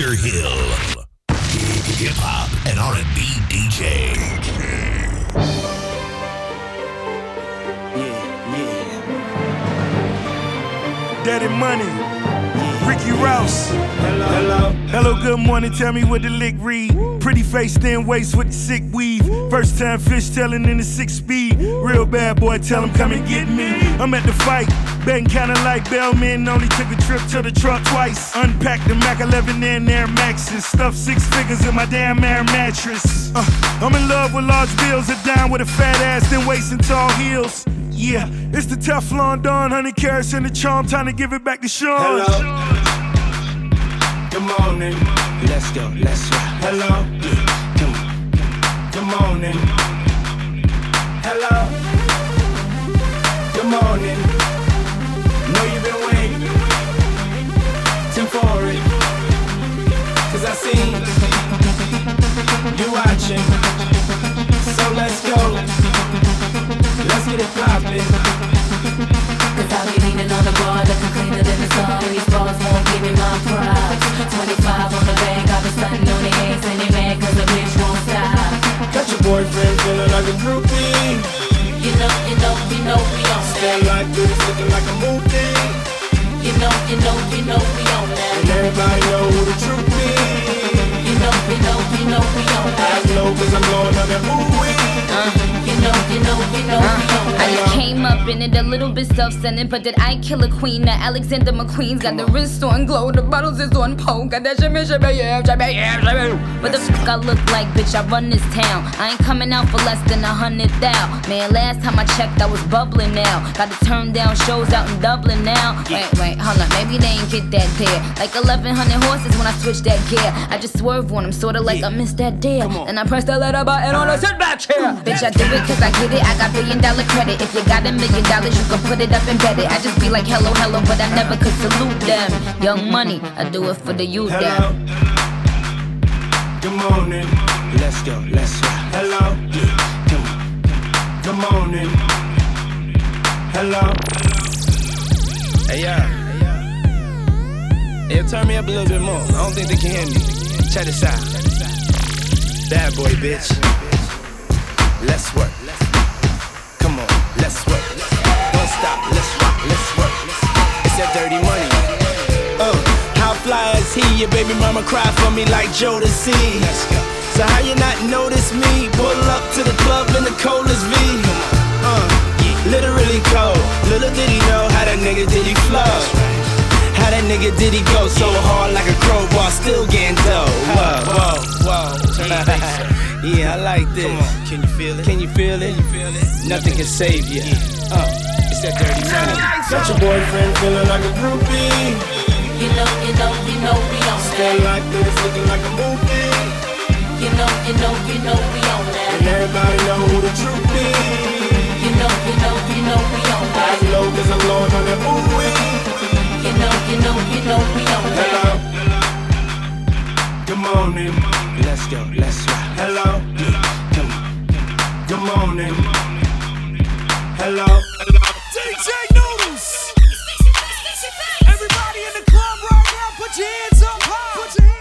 Dr. Hill. Hip hop and R&B DJ. Yeah, yeah. Daddy Money, Ricky Rouse. Hello, hello. Hello, good morning. Tell me what the lick read. Pretty face, thin waist with the sick weave. First time fish telling in the six speed. Real bad boy, tell him come and get me. I'm at the fight, betting kinda like Bellman. Only took a trip to the truck twice. Unpacked the Mac 11 in Air Maxes. Stuffed six figures in my damn air mattress. Uh, I'm in love with large bills, a down with a fat ass, then waist and tall heels. Yeah, it's the Teflon Don, 100 carats in the charm, time to give it back to Sean. Hello. Good morning. Let's go, let's rock. Hello. Morning. Hello. Good morning. Know you've been waiting. Tim for it. Cause I see you watching. So let's go. Let's get it poppin'. Cause I'll be leaning on the bar, looking cleaner than the sun. These bars won't give me my props. Boyfriend feeling like a groupie. You know, you know, you know we on Stand that. like this, looking like a movie. You know, you know, you know we on that. And everybody know who the truth is. You know, you know, you know we on I that. know cause I'm blowing on that ooh uh-huh. You know, you know, you know we on I just came up in it a little bit self-centered, but did I kill a queen? Now Alexander McQueen's got the wrist on glow, the bottles is on pole, got that shimmy, shimmy, yeah, shimmy, yeah, shimmy. What the fuck I look like, bitch? I run this town. I ain't coming out for less than a hundred thou. Man, last time I checked, I was bubbling now. Got to turn down shows out in Dublin now. Wait, wait, hold on, maybe they ain't get that there. Like 1100 horses when I switch that gear. I just swerve on them, sorta like I missed that deal. And I press the letter button on the sit back chair. Bitch, I do it cause I get it. I got billion dollar credit. If you got a million dollars, you can put it up and bet it. I just be like, hello, hello, but I never could salute them. Young money, I do it for the youth. Hello. Them. Good morning. Let's go, let's rock. Hello. Come on. Good morning. Hello. Hey, yeah. Yeah, turn me up a little bit more. I don't think they can hear me. Check this out. Bad boy, bitch. Let's work. Come on, let's work. Don't stop, let's rock, let's work. It's that dirty money. Uh, how fly is he? Your baby mama cry for me like Jodeci. Let's go. So how you not notice me? Pull up to the club in the coldest V. Uh, literally cold. Little did he know how that nigga did he flow. How that nigga did he go so hard like a crowbar, still getting dough. Whoa, whoa, whoa. Turn that bass up. Yeah, I like this. Come on, can you feel it? Can you feel it? Can you feel it? Nothing can save you. Uh, it's that dirty money. Got your boyfriend feeling like a groupie. You know, you know, you know we on Stand that. like this, looking like a movie. You know, you know, you know we on And that. everybody know who the truth is. You know, you know, you know we on I that. know cause I'm blowing on that ooh You know, you know, you know we on that. Hello. That. Good morning. Let's go, let's rock. Hello. Come on. Good morning. Hello. DJ Noodles. Everybody in the club right now, put your hands up high.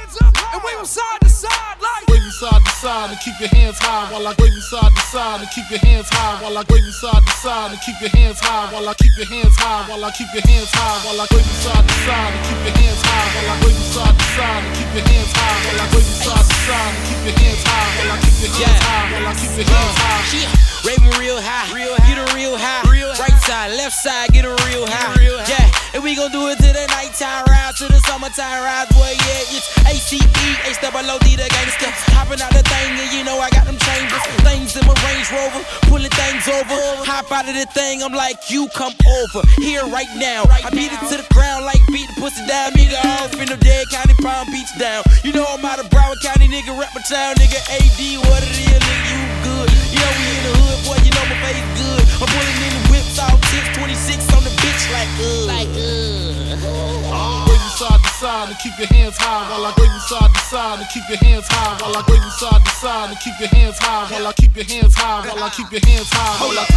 And wave them side to side like. Wave them side to side and keep your hands high while I wave them side to side and keep your hands high while I wave them side to side and keep your hands high while I keep your hands high while I keep your hands high while I wave them side to side and keep your hands high while I wave them side to side and keep your hands high while I wave them side to side and keep your hands high while I keep your hands high while I keep your hands high. Raving real high, real high. get a real high. real right side, left side, get a real high. real high. Yeah, and we gon' do it to the nighttime ride, to the summertime ride, boy. Yeah, it's ACE, A double O D, the gangster. Hopping out the thing, and you know I got them chambers, things in my Range Rover, pulling things over. Hop out of the thing, I'm like, you come over here right now. I beat it to the ground like beat the pussy down, nigga. Off in the dead county, Palm Beach down. You know I'm out of Broward County, nigga. Rap my town, nigga. AD, what it is, nigga. You good? Yeah, we in the hood, boy. You know my face good. I'm pulling in the whips, all tips, 26 on the bitch, like uh, like uh. Wave them side to side and keep your hands high while I wave them side to side and keep your hands high while I wave them side to side and keep your hands high while I keep your hands high while I keep your hands high. Hold up,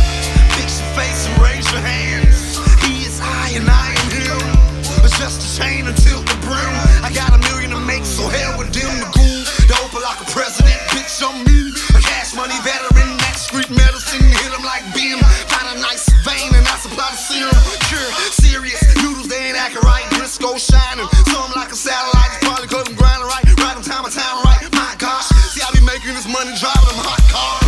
fix your face and raise your hands. He is I and I am him. It's just a chain until the brim. I got a million to make, so hell the open like a president, bitch, on me. A cash money veteran, that street medicine. Hit him like beam. Find a nice vein and I supply the serum. Cure, serious. Noodles, they ain't acting right. Briscoe shining. Something like a satellite. Just probably cause I'm grinding right. Riding time and time right. My gosh. See, I be making this money, driving them hot cars.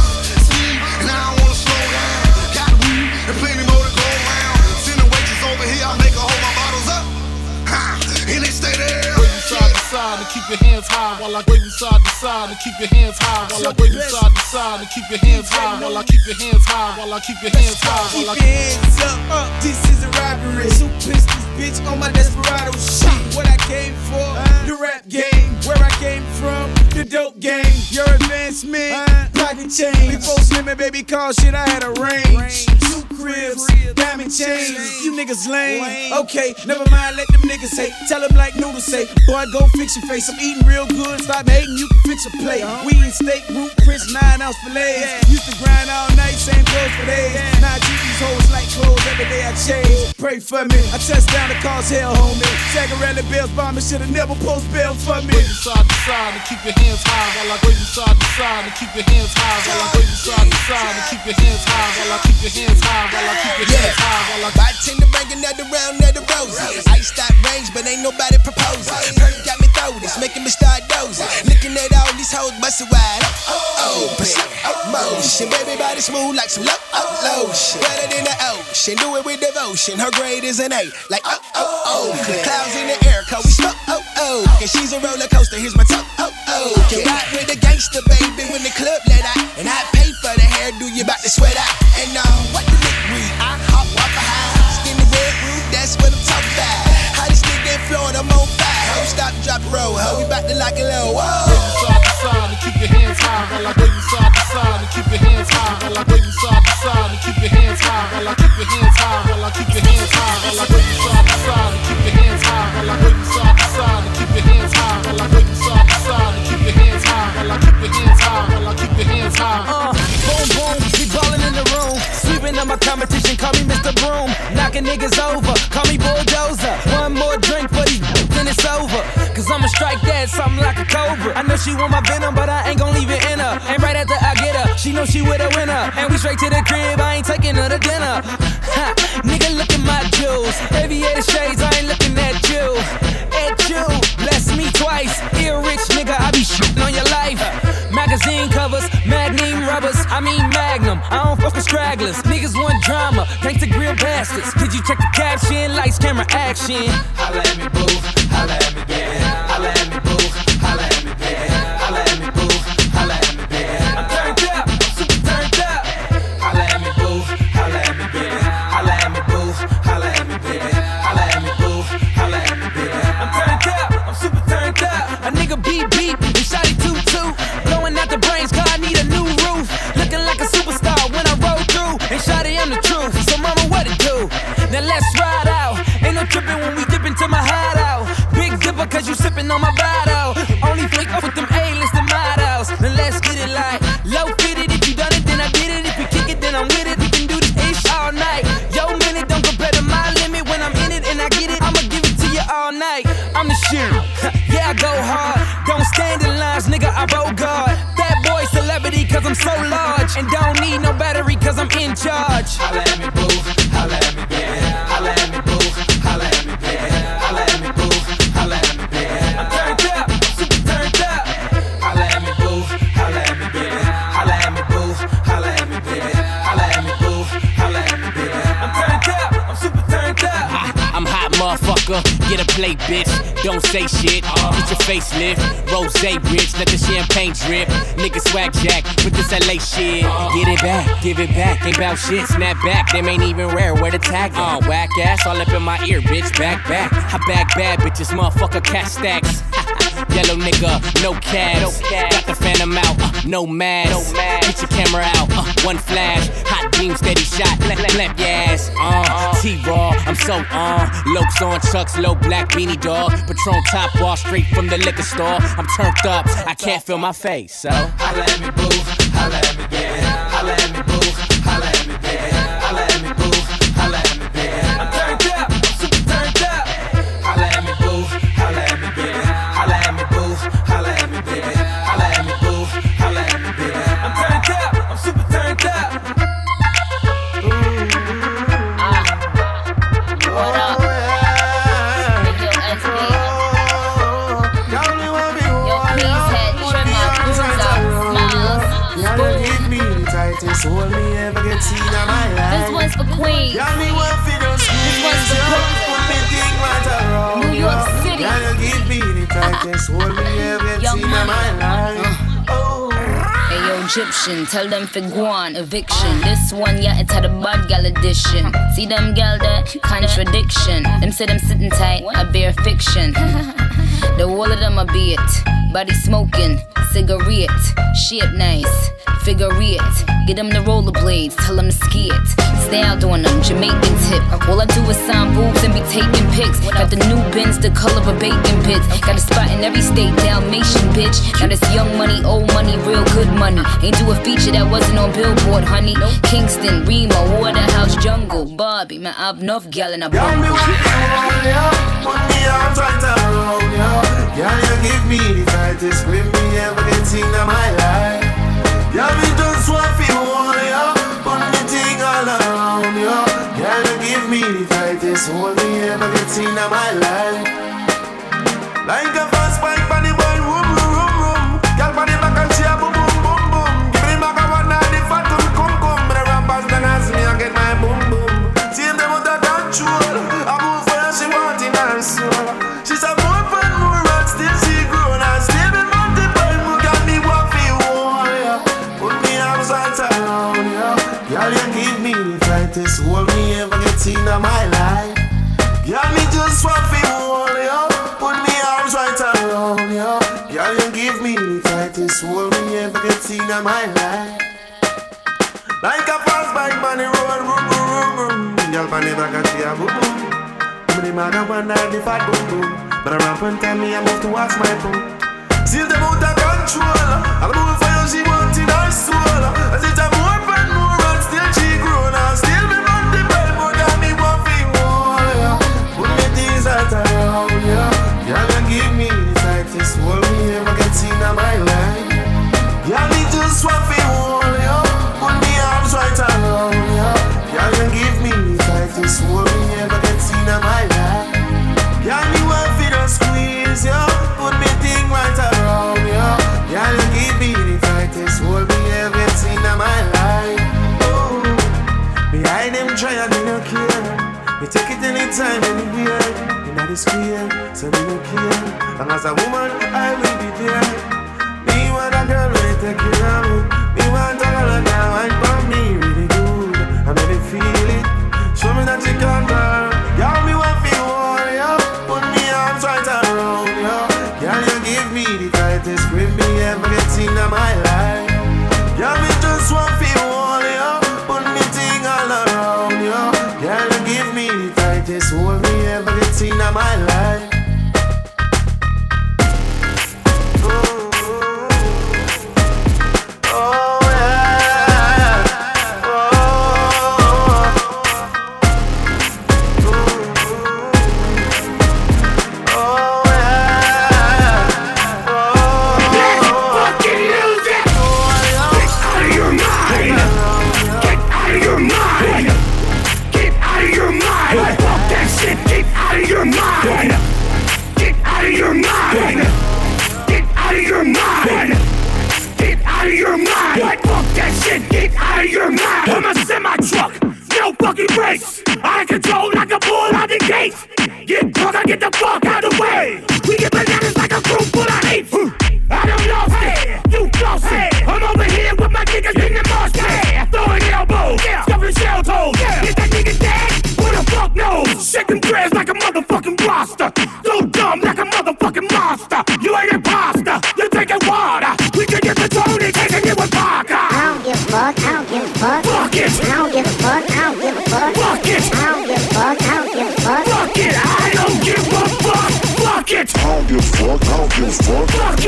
Side and keep your hands high while I wave side to side and keep your hands high while I wave side to side and keep your hands high while I keep your hands high while I keep your hands high while I Keep your hands up, up. This is a robbery. Two pistols, bitch, on my desperado shit. What I came for, the rap game. Where I came from, the dope game. Your advancement, uh-huh. pocket change. Before Slim and Baby call shit, I had a range. Two cribs, diamond chains. You niggas lame. Okay, never mind, let them niggas hate. Tell them like Noodle say, boy, go fix your face. I'm eating real good, stop hating, you can fix a plate. Uh-huh. We eat steak, root, Chris, nine ounce fillets. Used to grind all night, same clothes for days. Now I treat these hoes like clothes, every day I change. Pray for me, I touch down to cause hell, homie. Tagarelli Bills bombing should've never post bail for me. Wave you side to side and keep your hands high while I wave you side to side and keep your hands high while I wave you side to side and keep your hands high while I keep your hands high while I keep your hands high while I Bartender bringing another round of the roses. Ice that range, but ain't nobody proposing. Perk got me throw this, making me start dozing. Looking at all these hoes bustin' wide. Oh, motion. Baby body smooth like some lotion. Better than the ocean, do it with devotion. Her grade is an A, like oh, oh, oh. Clouds in the air, cause we smoke, oh, oh. And she's a roller coaster, here's my toe, oh, oh. Can ride with a gangster, baby, when the club let out. And I pay for the hairdo, you bout to sweat out. And uh, what the lick read? I hop, walk behind. Skinny red roof, that's what I'm talking about. Hottest nigga in Florida, I'm on fire. Ho, stop, drop, roll, ho. We bout to lock it low, whoa. you and keep your high I wave you side to side and keep your hands high while I wave you side to side and keep your hands high while I keep your hands high while I keep your hands high while I wave you side to side and keep your hands high while I wave you side to side and keep your hands high while I wave you side to side I keep your hands high I keep your hands high. Uh, boom, boom, we ballin' in the room. Sweeping up my competition, call me Mr. Broom. Knocking niggas over, call me Bulldozer. One more drink for these, then it's over. Cause I'ma strike that something like a cobra. I know she want my venom, but I ain't gon' leave it in her. And right after I get her, she know she with a winner. And we straight to the crib, I ain't taking her to dinner. Ha, nigga, look at my jewels. Aviator shades, I ain't twice. Here, rich nigga, I be shooting on your life. Magazine covers, magnum rubbers, I mean magnum. I don't fuck with stragglers. Niggas want drama, thanks to grill bastards. Did you check the caption? Lights, camera, action. Holla at me, boo. Holla at me, baby. Holla Now let's ride out. Ain't no tripping when we dip into my hideout. Big dipper, cause you sipping on my bottle. Only flick up with them A-list models. Now let's get it like low fitted. If you done it, then I did it. If you kick it, then I'm with it. We can do this ish all night. Yo, minute, don't compare to my limit. When I'm in it and I get it, I'ma give it to you all night. I'm the shit. yeah, I go hard. Don't stand in lines, nigga. I bogart. That boy celebrity, cause I'm so large. And don't need no battery, cause I'm in charge. Holla at me. Get a plate, bitch. Don't say shit. Get your facelift. Rose rich, let the champagne drip. Nigga swag jack with this LA shit. Get it back, give it back. Ain't bout shit. Snap back, them ain't even rare. Where the tag? Uh, whack ass all up in my ear, bitch. Back, back. I back bad bitches, motherfucker. Cat stacks. Yellow nigga, no cash. Got the phantom out, uh, no mask. Get your camera out, uh, one flash. Hot beam, steady shot, clap, clap your ass. Uh, T-Raw, I'm so on. Lokes on chucks, low black beanie dog. Patron top wall, straight from the liquor store. I'm turned up, I can't feel my face, so. Holla at me, boo. Holla at me, baby. Holla at me, boo. Egyptian. Tell them for guan, eviction. This one, yeah, it's had a bad gal edition. See them gal that contradiction. Them say them sitting tight, a bare fiction. The wall of them a bit. Body smoking, cigarette, shit nice. Figure it. Get them the rollerblades, tell them to ski it. out on them, Jamaican tip. All I do is sign boobs and be taking pics. Got the new bins, the color of bacon bits. Got a spot in every state, Dalmatian bitch. Now this young money, old money, real good money. Ain't do a feature that wasn't on Billboard, honey. Kingston, Remo, Waterhouse, Jungle, Bobby. Man, I've enough gal in a bubble. Girl, you give me the tightest grip me ever get in my life. Yeah, me don't swap you all, yeah. Put thing all around, yeah. Girl, you give me the tightest hold me ever get in my life. Like a fast bike, body boy, room, room, room, room. Girl, body back and she a boom, boom, boom, boom. Give me back a one night, the fat come, come. The rappers then me, I get my boom, boom. See them, they want that control. of my life. Girl, me just want to hold you, put me arms right around you. Girl, you give me the tightest hold me ever get seen in my life. Like a fast bike on the road, boom, boom, boom, boom. Girl, my never got you, boom, boom. Me the man I wonder if I do, boom. But around one tell me I move towards my boom. See the motor.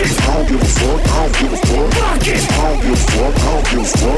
I don't give a fuck, I don't give a fuck. I don't give a fuck, I don't give a fuck.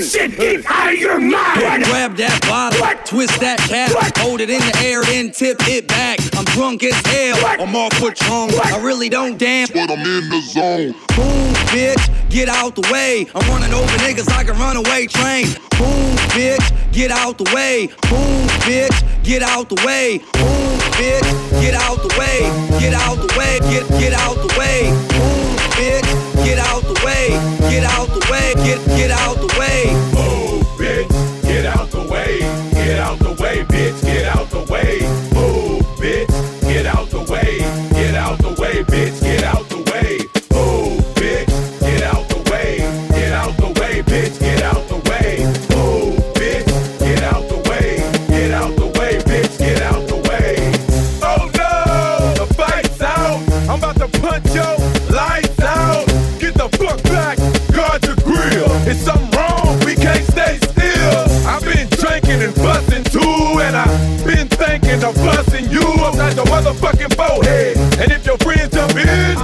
that shit, get out of your mind. Grab that bottle, what? twist that cap, what? hold it in the air, then tip it back. I'm drunk as hell, what? I'm off patron. I really don't dance, but I'm in the zone. Boom, bitch, get out the way. I'm running over niggas like a runaway train. Boom, bitch, get out the way. Boom, bitch, get out the way. Boom, bitch, get out the way. Get out the way, get get out the way. Boom, bitch get out the way. Get out the way. Get get out the way. Move, bitch, of busting you upside the motherfucking forehead. And if your friends jump in,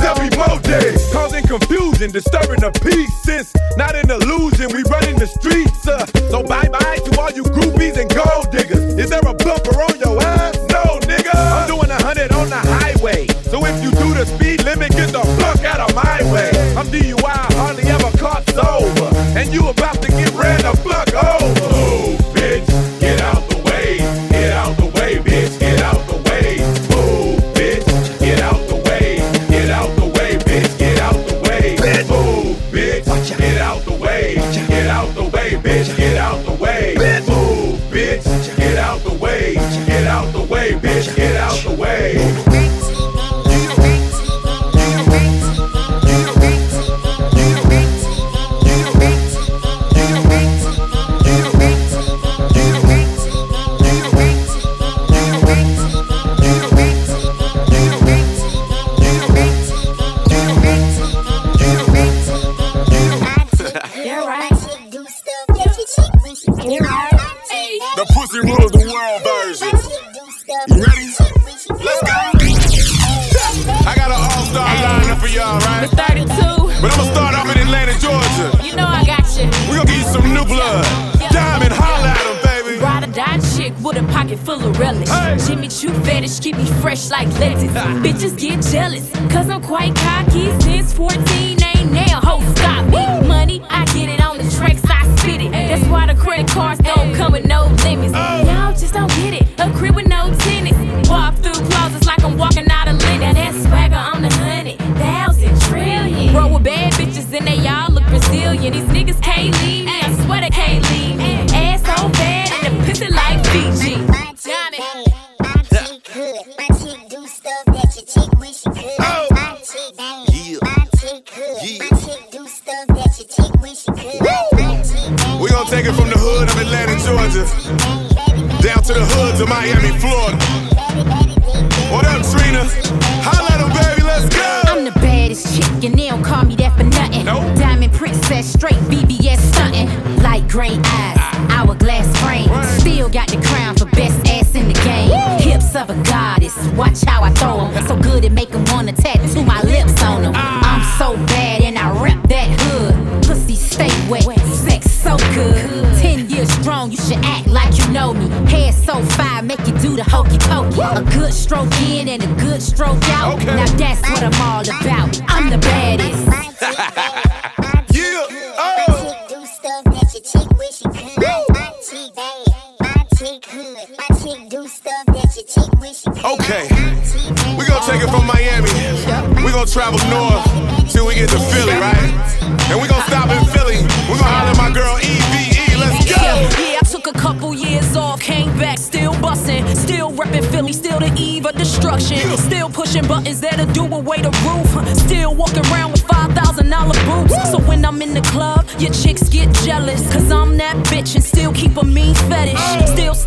there'll be more days. Causing confusion, disturbing the peace. Since not an illusion, we running the streets.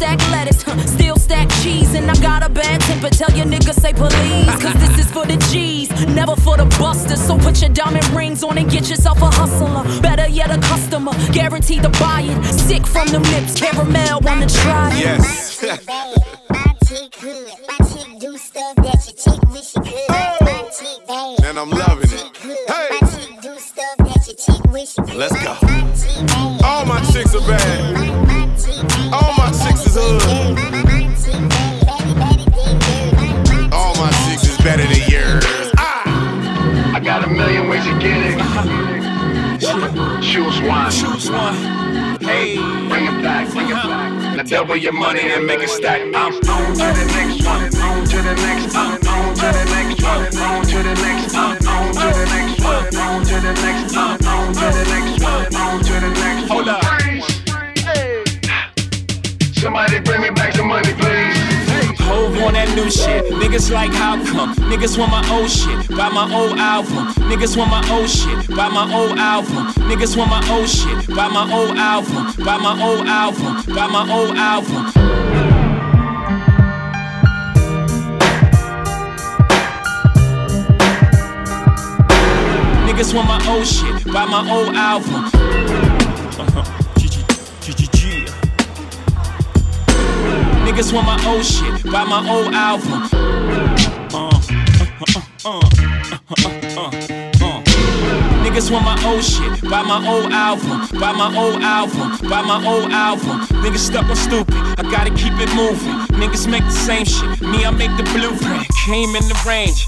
Stack lettuce, huh, still stack cheese, and I got a bad temper. Tell your niggas say please, cause this is for the G's, never for the busters. So put your diamond rings on and get yourself a hustler, better yet a customer, guaranteed to buy it. Sick from the lips, caramel, wanna try it. Yes. and I'm loving it. Hey, let's go. All my chicks are bad. All my chicks is hood. All my chicks is better than yours. Ah! I got a million ways to get it. Choose one. Choose one. Hey, bring it back, bring it back. Now double your money and make it stack. I'm on to the next one, on to the next, I'm on to the next one, on to the next, I'm on to the next one, on to the next, I'm on to the next one, on to the next. Hold up. Somebody bring me back some money, please. Hove on that new shit. Niggas like how come? Niggas want my old shit. Buy my old album. Niggas want my old shit. Buy my old album. Niggas want my old shit. Buy my old album. Buy my old album. Buy my old album. Niggas want my old shit. Buy my old album. Niggas want my old shit, buy my old album. Uh, uh, uh, Niggas want my old shit, buy my old album, buy my old album, buy my old album. Niggas stuck on stupid, I gotta keep it moving. Niggas make the same shit, me I make the blueprint. Came in the range,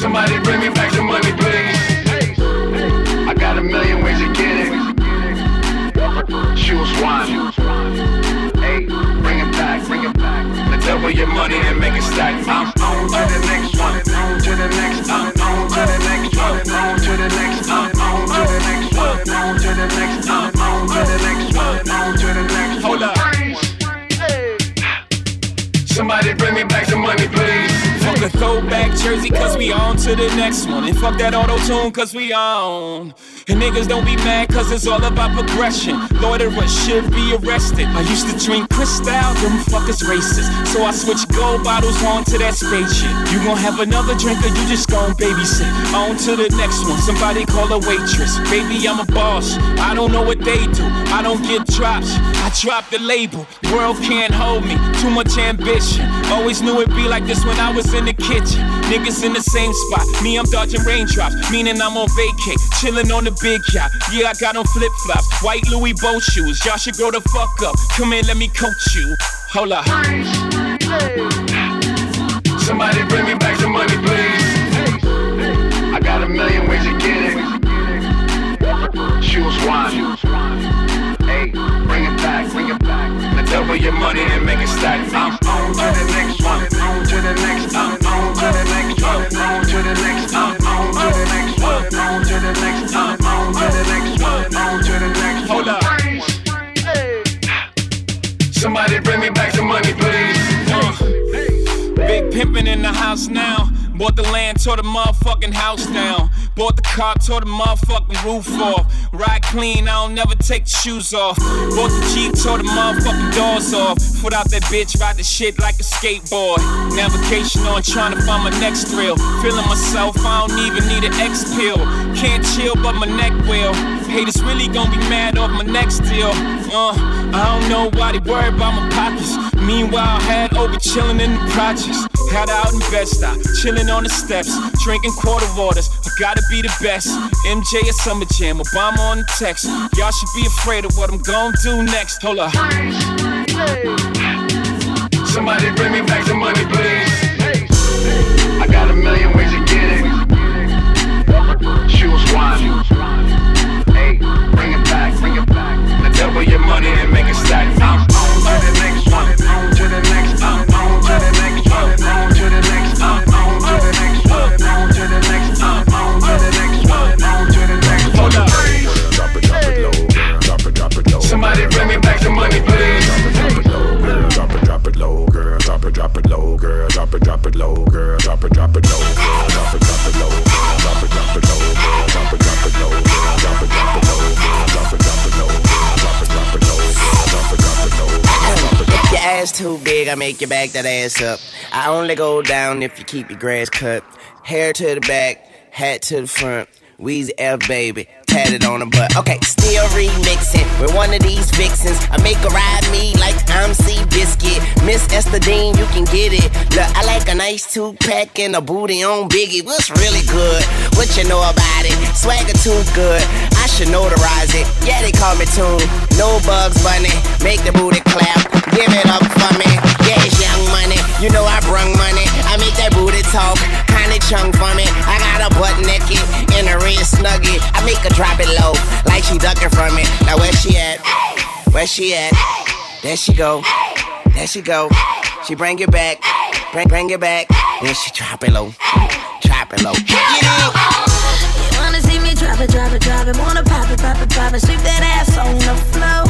Somebody bring me back some money, please. I got a million ways to get fuck that auto tune, cause we on. And niggas don't be mad, cause it's all about progression. Lord, Loiterers should be arrested. I used to drink Cristal, them fuckers racist. So I switch gold bottles on to that spaceship. You gon' have another drink, or you just gon' babysit. On to the next one, somebody call a waitress. Baby, I'm a boss. I don't know what they do. I don't get drops. I drop the label. World can't hold me. Too much ambition. Always knew it'd be like this when I was in the kitchen. Niggas in the same spot. Me, I'm dodging raindrops. Meaning I'm on vacay. Chilling on the big yacht. Yeah, I got on flip flops. White Louis boat shoes. Y'all should grow the fuck up. Come in, let me coach you. Hold up. Somebody bring me back some money, please. I got a million ways to get it. Choose one. Hey, bring it back, bring it back. Now double your money and make it stack. I'm on to the next one, on to the next, I'm on to the next one, on to the next, I'm on to the next one, on to the next, I'm on to the next one, on to the next. Somebody bring me back some money, please. Uh. Big pimpin' in the house now. Bought the land, tore the motherfucking house down. Bought the car, tore the motherfucking roof off. Ride clean, I don't never take the shoes off. Bought the Jeep, tore the motherfucking doors off. Put out that bitch, ride the shit like a skateboard. Navigation on, trying to find my next thrill. Feeling myself, I don't even need an X pill. Can't chill, but my neck will. Haters really gonna be mad off my next deal. Uh, I don't know why they worry about my pockets. Meanwhile, I had over chillin' in the projects. Had out in Bed-Stuy, chillin' on the steps, drinking quarter waters. I gotta be the best. MJ at Summer Jam, Obama on the text. Y'all should be afraid of what I'm gonna do next. Hold up. Somebody bring me back some money, please. I got a million ways make you back that ass up. I only go down if you keep your grass cut. Hair to the back, hat to the front. Weezy F baby, tatted on the butt. Okay, still remixing with one of these vixens. I make her ride me like I'm C Biscuit. Miss Esther Dean, you can get it. Look, I like a nice two pack and a booty on Biggie. What's really good? What you know about it? Swagger too good. I should notarize it. Yeah, they call me Tune. No bugs bunny. Make the booty clap. Give it up for me. Yeah, it's young money. You know I brung money. I make that booty talk. Kinda chunk for me. I got a butt naked in a red snuggie. I make her drop it low, like she ducking from it. Now where she at? Where she at? There she go. There she go. She bring it back. Bring bring it back. Then she drop it low. Drop it low. You wanna me it, drop it, drop it. Wanna pop it, pop it, pop it. Sweep that ass on the floor.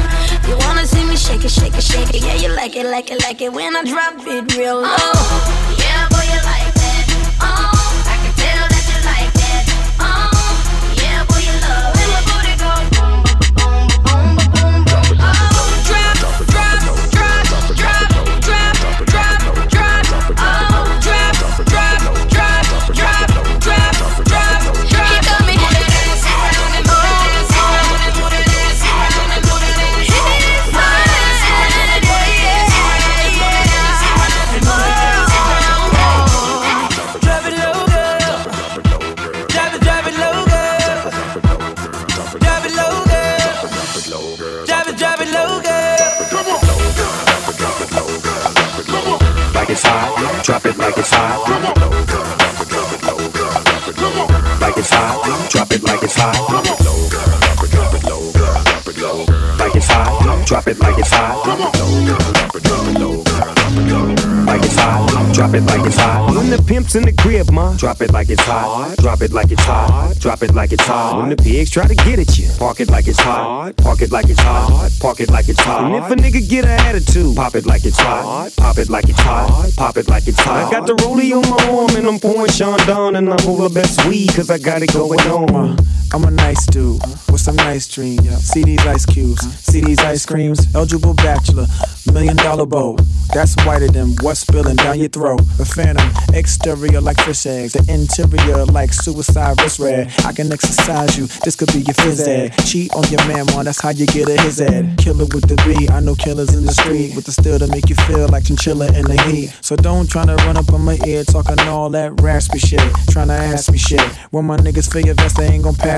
You wanna see me shake it, shake it, shake it. Yeah, you like it, like it, like it when I drop it real low. Oh, yeah, boy, you like that. Oh, it's hot, drop it like it's hot. Like it's hot, drop it like it's hot. Like it's hot, drop it like it's hot. Like it's hot, drop it like it's hot. When the pimp's in the crib, ma, drop it like it's hot. Drop it like it's hot. Drop it like it's hot. When the pigs try to get at you, park it like it's hot. Park it like it's hot. Park it like it's hot. And if a nigga get an attitude, pop it like it's hot. Pop it like it's hot. Pop it like it's hot. I got the rollie on my arm and I'm pouring Sean down and I'm over best weed cause I got it going on. I'm a nice dude with some nice dreams. See these ice cubes, see these ice creams. Eligible bachelor, million dollar bow. That's whiter than what's spilling down your throat. The phantom, exterior like fish eggs, the interior like suicide wrist red. I can exercise you, this could be your phys ed. Cheat on your man, man, that's how you get a his ed. Killer with the B, I know killers in the street with the steel to make you feel like chinchilla in the heat. So don't try to run up on my ear talking all that raspy shit. Trying to ask me shit. When my niggas feel your vest, they ain't gon' pass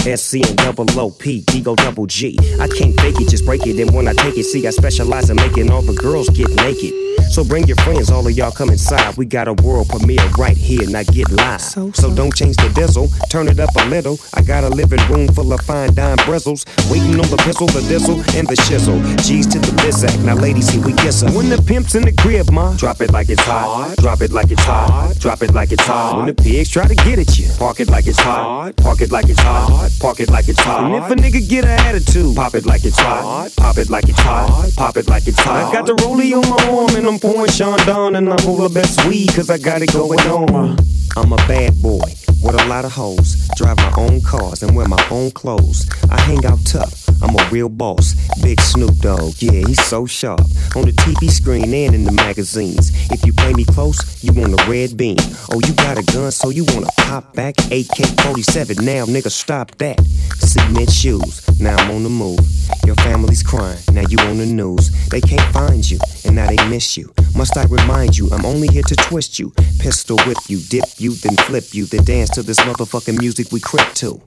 SC and double O P, D go double G. I can't fake it, just break it. And when I take it, see, I specialize in making all the girls get naked. So bring your friends, all of y'all come inside. We got a world premiere right here, now get live. So, don't change the diesel, turn it up a little. I got a living room full of fine dime bristles. Waiting on the pistol, the diesel, and the shizzle. G's to the bizac, now ladies, here we kiss her. When the pimp's in the crib, ma, drop it like it's hot. Drop it like it's hot. Drop it like it's hot. When the pigs try to get at you, park it like it's hot. Park it like it's hot. Park it like it's hot. And if a nigga get an attitude, pop it like it's hot. Pop it like it's hot. Pop it like it's hot. I got the rollie on my arm and I'm pouring Sean down and I'm over best weed cause I got it going on. I'm a bad boy with a lot of hoes. Drive my own cars and wear my own clothes. I hang out tough. I'm a real boss. Big Snoop Dogg, yeah, he's so sharp. On the TV screen and in the magazines. If you play me close, you want a red beam. Oh, you got a gun, so you wanna pop back? AK 47, now nigga, stop that. Cement shoes, now I'm on the move. Your family's crying, now you on the news. They can't find you, and now they miss you. Must I remind you, I'm only here to twist you. Pistol whip you, dip you, then flip you, then dance to this motherfucking music we crip to.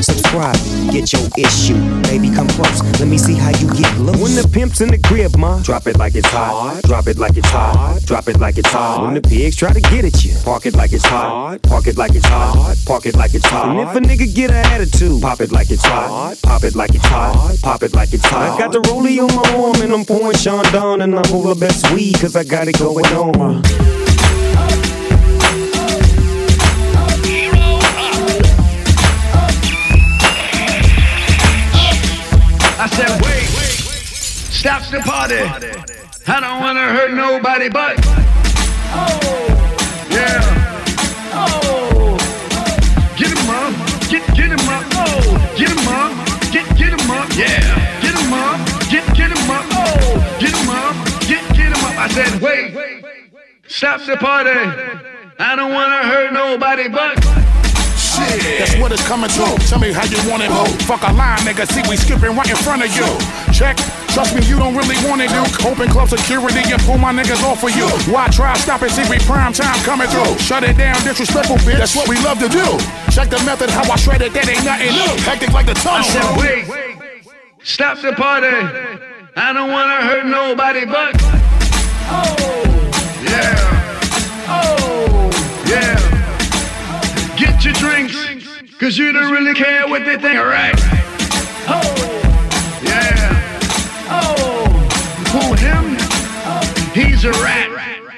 Subscribe, get your issue. Baby come close. Let me see how you get loose. When the pimp's in the crib, ma, drop it like it's hot. Drop it like it's hot. Drop it like it's hot. When the pigs try to get at you, park it like it's hot. Park it like it's hot. Park it like it's hot. And if a nigga get an attitude, pop it like it's hot. Pop it like it's hot. Pop it like it's hot. I got the rollie on my arm and I'm pouring Chandon and I'm all the best weed cause I got it going on. I said, wait, stop the party. I don't wanna hurt nobody but. Oh, yeah. Oh. Get him up, get get him up. Oh, get him up, get get him up. Yeah. Get him up, get get him up. Oh, get him up, get get him up. I said, wait, stop the party. I don't wanna hurt nobody but. Shit, that's what it's coming to. Tell me how you want it, ho. Fuck a line, nigga. See, we skipping right in front of you. Check. Trust me, you don't really want it, dude. Open club security and pull my niggas off for you. Why try stop it? See, we prime time coming through. Shut it down, disrespectful bitch. That's what we love to do. Check the method, how I shred it. That ain't nothing new. Hectic like the I tunnel. said, wait, stop the party. I don't wanna hurt nobody but. Oh, yeah. Oh, yeah. Drinks, cause you don't really care what they think, alright? Oh, yeah. Oh, who him? He's a rat.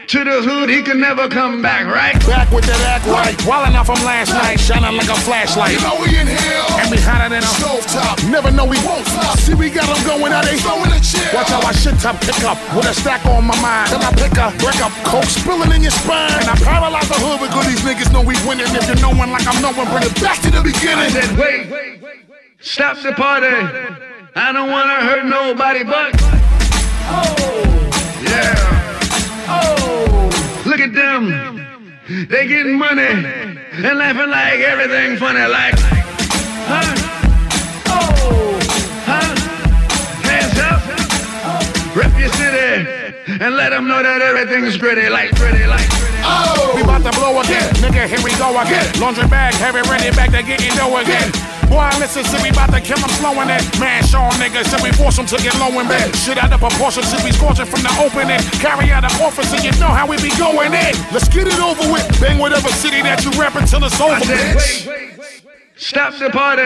To the hood, he can never come back, right? Back with that act right. Wild enough from last night, shining like a flashlight. You know we in here. And we hotter than a Stove top. Never know we won't stop. See, we got them going out they Throwing the chair. Watch how I shit top pick up with a stack on my mind. Then I pick up, break up, coke spilling in your spine. And I paralyze the hood because these niggas know we winning. If you're knowing like I'm knowing, bring it back to the beginning. I said, wait, stop the party. I don't wanna hurt nobody but. Oh, yeah. Oh, look at them. They getting money and laughing like everything funny, like, huh? Oh, huh? Hands up, rep your city, and let them know that everything's pretty, like, pretty, like, pretty. Oh, we about to blow again. Nigga, here we go again. Laundry bag, heavy ready, back to getting dough again. Boy, listen, see, we about to kill him slowing it. Man, 'em niggas, till we force 'em to get low in bed. Shit out of proportion, till we scorching from the opening. Carry out the office, and you know how we be going in. Let's get it over with. Bang whatever city that you rep until it's over, bitch. stop the party.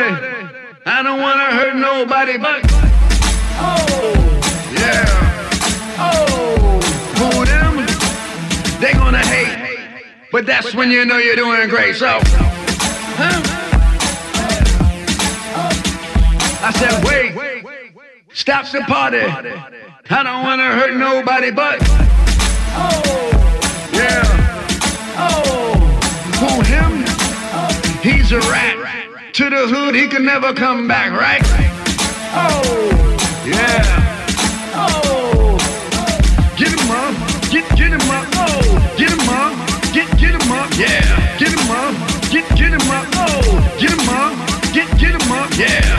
I don't wanna hurt nobody but. Oh, yeah. Oh, who them? They gonna hate, but that's when you know you're doing great. So, huh? I said, wait, stop the party. I don't wanna hurt nobody but. Oh, yeah. Oh, who him? He's a rat. To the hood, he can never come back, right? Oh, yeah. Oh, get him up, get get him up. Oh, get him up, get get him up. Yeah, get him up, get get him up. Oh, get him up, get get him up. Yeah.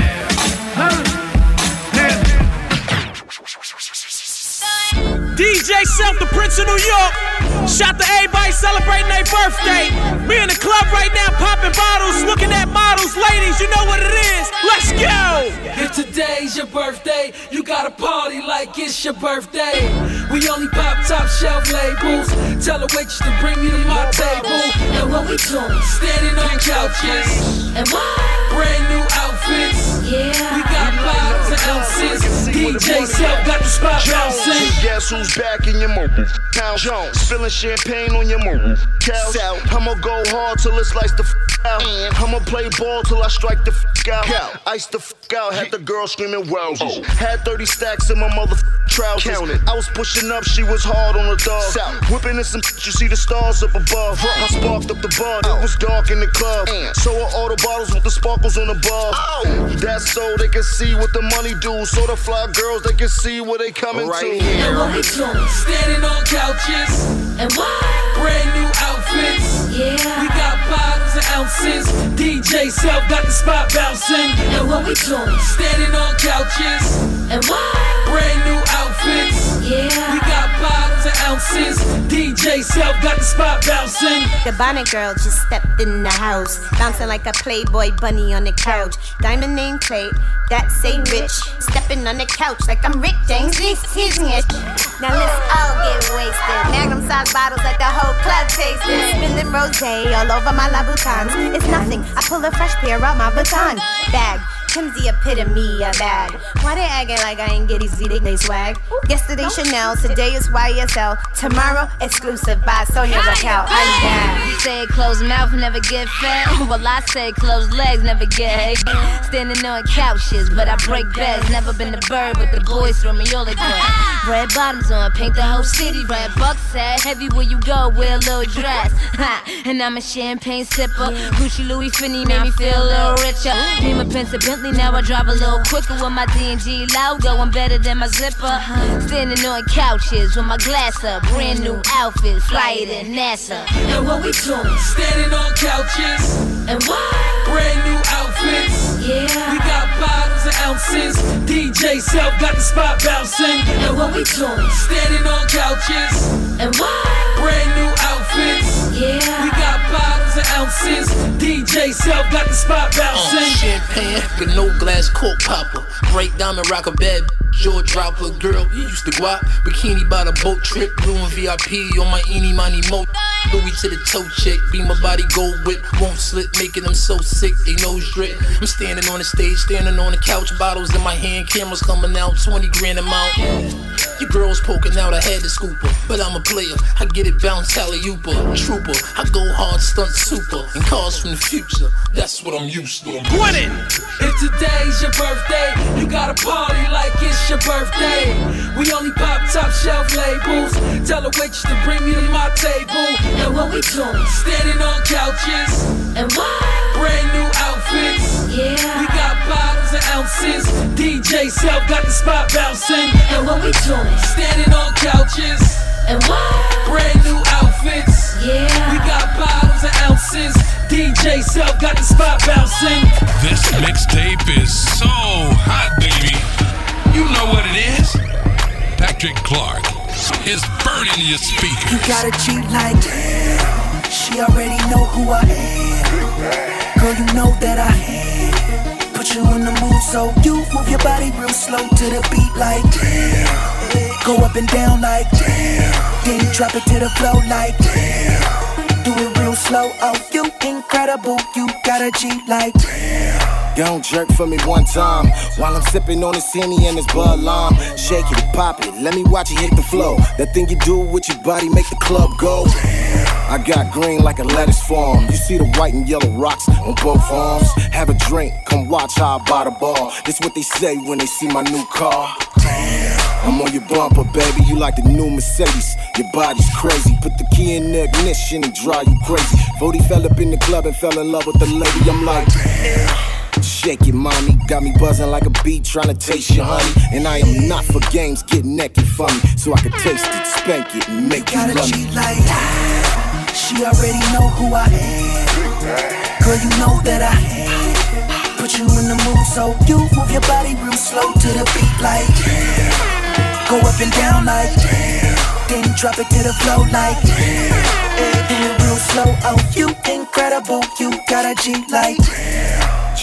DJ Self, the Prince of New York. Shout to everybody celebrating their birthday. Me in the club right now, popping bottles, looking at models. Ladies, you know what it is. Let's go. If today's your birthday, you gotta party like it's your birthday. We only pop top shelf labels. Tell the waitress to bring me to my table. And what we doing? Standing on couches. And what? Brand new outfits. Yeah. We got bottles and ounces. DJ Self got the spot bouncing. Guess who's back in your mobile? Town Jones. Spilling champagne on your mobile. Cows. I'ma go hard till it's like the f out. I'ma play ball till I strike the f out. Ice the f out. Had the girl screaming wow. Oh. Had 30 stacks in my mother trousers. I was pushing up, she was hard on the dog. Whipping in some you see the stars up above. I sparked up the bar, oh. it was dark in the club. So are all the bottles with the sparkles on the bar. Oh. That's so they can see what the money do. So the fly girls, they can see where they coming right to. And what we doing? Standing on couches. And what? Brand new outfits. Yeah. We got bottles and ounces. DJ Self got the spot bouncing. And what we doing? Standing on couches. And what? Brand new outfits. Yeah. We got bottles and ounces. DJ DJ Self got the spot bouncing. The bonnet girl just stepped in the house, bouncing like a Playboy bunny on the couch. Diamond name plate, that say rich. Stepping on the couch like I'm Rick James. Excuse me. Now let's all get wasted. Magnum size bottles like the whole club tasted. Spilling rose all over my Louboutins. It's nothing. I pull a fresh pair out my baton bag. Kim's the epitome of bad. Why they acting like I ain't get easy? They, they swag. Yesterday Chanel, today is YSL. Tomorrow exclusive by Sonia Rykiel. I'm down. You say closed mouth never get fed. Well, I say closed legs never get hay. Standing on couches, but I break beds. Never been a bird, but the boys throw me all the good. Red bottoms on, paint the whole city red. Buck said, heavy where you go, wear a little dress. Ha, and I'm a champagne sipper. Gucci Louis Fendi made me feel a little richer. Beamer Prince Now I drive a little quicker with my D&G logo. I'm better than my zipper. Standing on couches with my glass up. Brand new outfit, flyer than NASA. And what we doing? Standing on couches. And what? Brand new outfits. Yeah. We got bottles and ounces. DJ Self got the spot bouncing. And what we doing? Standing on couches. And what? Brand new outfits. Yeah. We got bottles and ounces. DJ Self got the spot bouncing. Uh, champagne, good no glass cork popper. Break diamond rock a bad jaw dropper. Girl, you used to go out. Bikini by the boat trip. Blue and VIP on my eeny miny mo. Louis to the toe check. Be my body gold whip. Won't slip, making them so sick. They nose drip. I'm standing on the stage, standing on the couch. Bottles in my hand, cameras coming out. 20 grand amount. Your girl's poking out, I had to scoop her. But I'm a player, I get it bounce, alley ooper. Trooper, I go hard, stunt super. And cars from the future, that's what I'm used to. I'm winning! If today's your birthday, you gotta party like it's your birthday. We only pop top shelf labels. Tell the waitress to bring me to my table. And what we doing? Standing on couches. And what? Brand new outfits. Yeah. We got bottles and ounces. DJ Self got the spot bouncing. And what we doing? Standing on couches. And what? Brand new outfits. Yeah. We got bottles and ounces. DJ Self got the spot bouncing. This mixtape is so hot, baby. You know what it is. Patrick Clark is burning your speakers. You gotta cheat like damn. She already know who I am. Girl, you know that I am. Put you in the mood, so you move your body real slow to the beat like damn. Go up and down like damn. Then drop it to the flow like damn. Do it real slow, oh you incredible. You gotta G like damn. Don't jerk for me one time while I'm sipping on this henny and this Bud Lime. Shake it, pop it, let me watch you hit the flow. That thing you do with your body make the club go. I got green like a lettuce farm. You see the white and yellow rocks on both arms. Have a drink, come watch how I buy the bar. This what they say when they see my new car. I'm on your bumper, baby. You like the new Mercedes. Your body's crazy. Put the key in the ignition and drive you crazy. Vody fell up in the club and fell in love with the lady. I'm like, Shake it, mommy. Got me buzzing like a bee trying to taste your honey. And I am not for games, get naked for me. So I can taste it, spank it, and make Gotta you love cheat like that. She already know who I am. Girl, you know that I am. Put you in the mood, so you move your body real slow to the beat like damn. Go up and down like damn. Then drop it to the flow like. Do it real slow, oh you incredible. You got a G like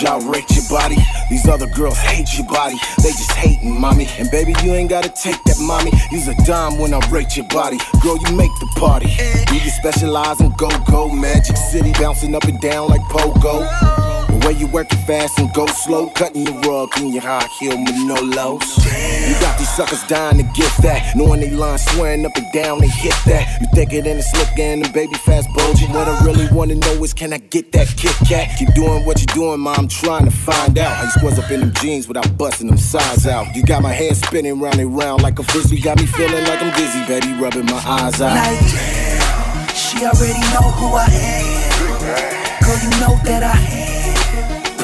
damn. rate your body. These other girls hate your body. They just hating, mommy. And baby, you ain't gotta take that, mommy. Use a dime when I rate your body. Girl, you make the party. You can specialize in go-go magic city, bouncing up and down like pogo. The way you work it fast and go slow, cutting the rug in your high heel Manolos. You got these suckers dying to get that, knowing they line swearing up and down they hit that. You thicker than a slip and the baby fast bulging. What I really wanna know is can I get that Kit Kat? Keep doing what you're doing, mom. I'm trying to find out how you squeeze up in them jeans without busting them sides out. You got my head spinning round and round like a frisbee, got me feeling like I'm dizzy, baby, rubbing my eyes out. Like damn, she already know who I am. Girl, you know that I am.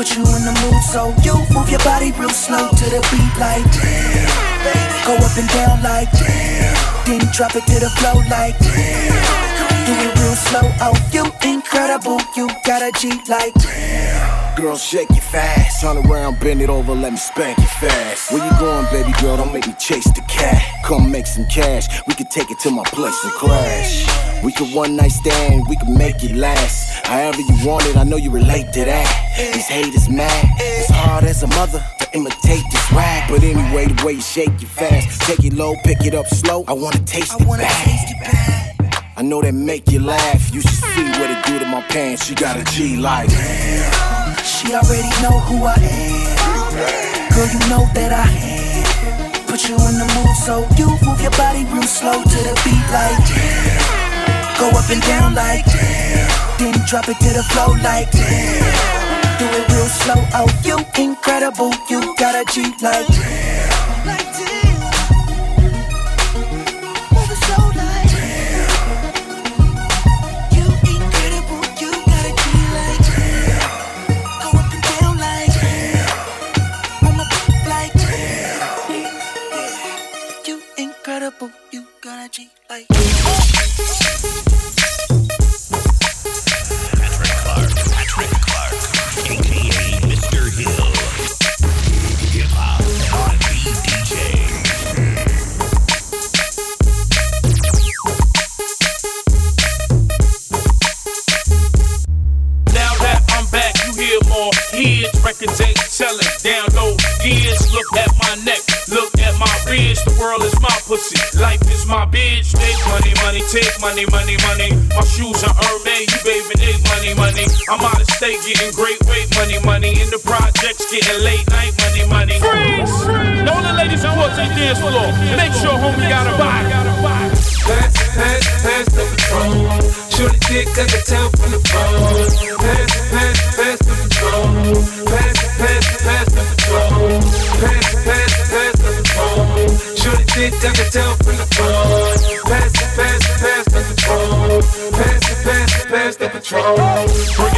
Put you in the mood, so you move your body real slow to the beat like damn. Go up and down like damn. Then drop it to the flow like damn. Do it real slow, oh you incredible. You got a G like damn. Girl, shake it fast. Turn around, bend it over, let me spank it fast. Where you going, baby girl? Don't make me chase the cat. Come make some cash. We could take it to my place and crash. We could one night stand, we could make it last. However you want it, I know you relate to that. These haters mad. It's hard as a mother imitate this rap. But anyway, the way you shake it fast, take it low, pick it up slow. I wanna taste it bad. I know that make you laugh. You should see what it do to my pants. She got a G like. She already know who I am. Girl, you know that I am. Put you in the mood, so you move your body real slow to the beat like damn. Go up and down like damn. Then drop it to the flow like damn. Do it real slow, oh you incredible. You got a G like damn. Like money, money, money. My shoes are Hermes, you baby, take money, money. I'm out of state getting great weight, money, money. In the projects, getting late night, money, money. Freeze! The ladies who want to dance floor, make sure homie got a body. Pass, pass, pass the patrol. Shorty dick got the town pass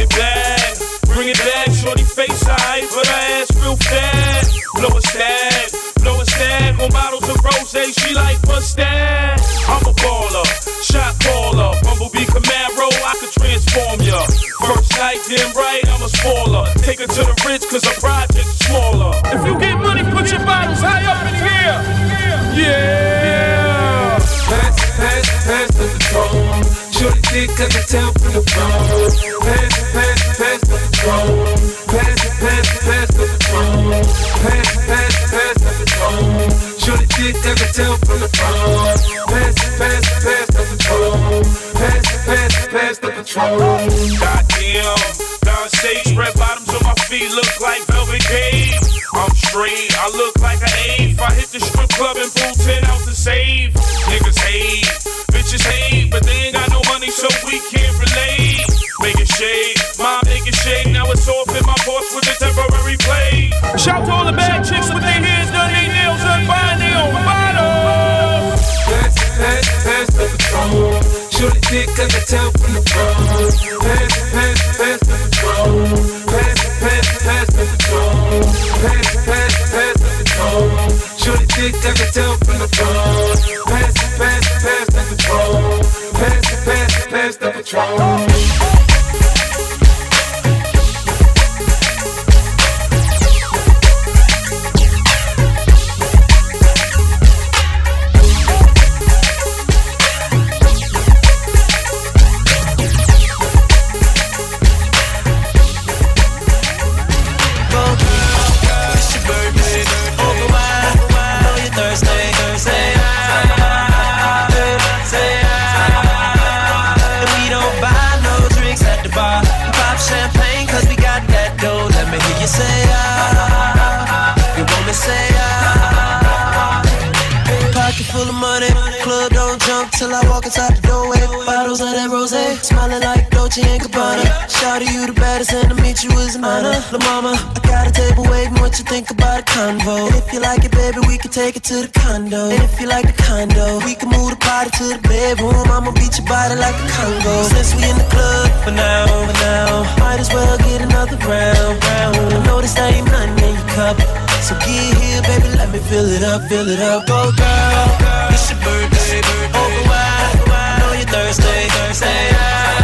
we can move the party to the bedroom. I'ma beat your body like a Congo. Since we in the club for now, for now, might as well get another round, round. I know this ain't nothing in your cup, so get here, baby, let me fill it up, fill it up. Go girl, it's your birthday, over wide. I know you're thirsty, say I,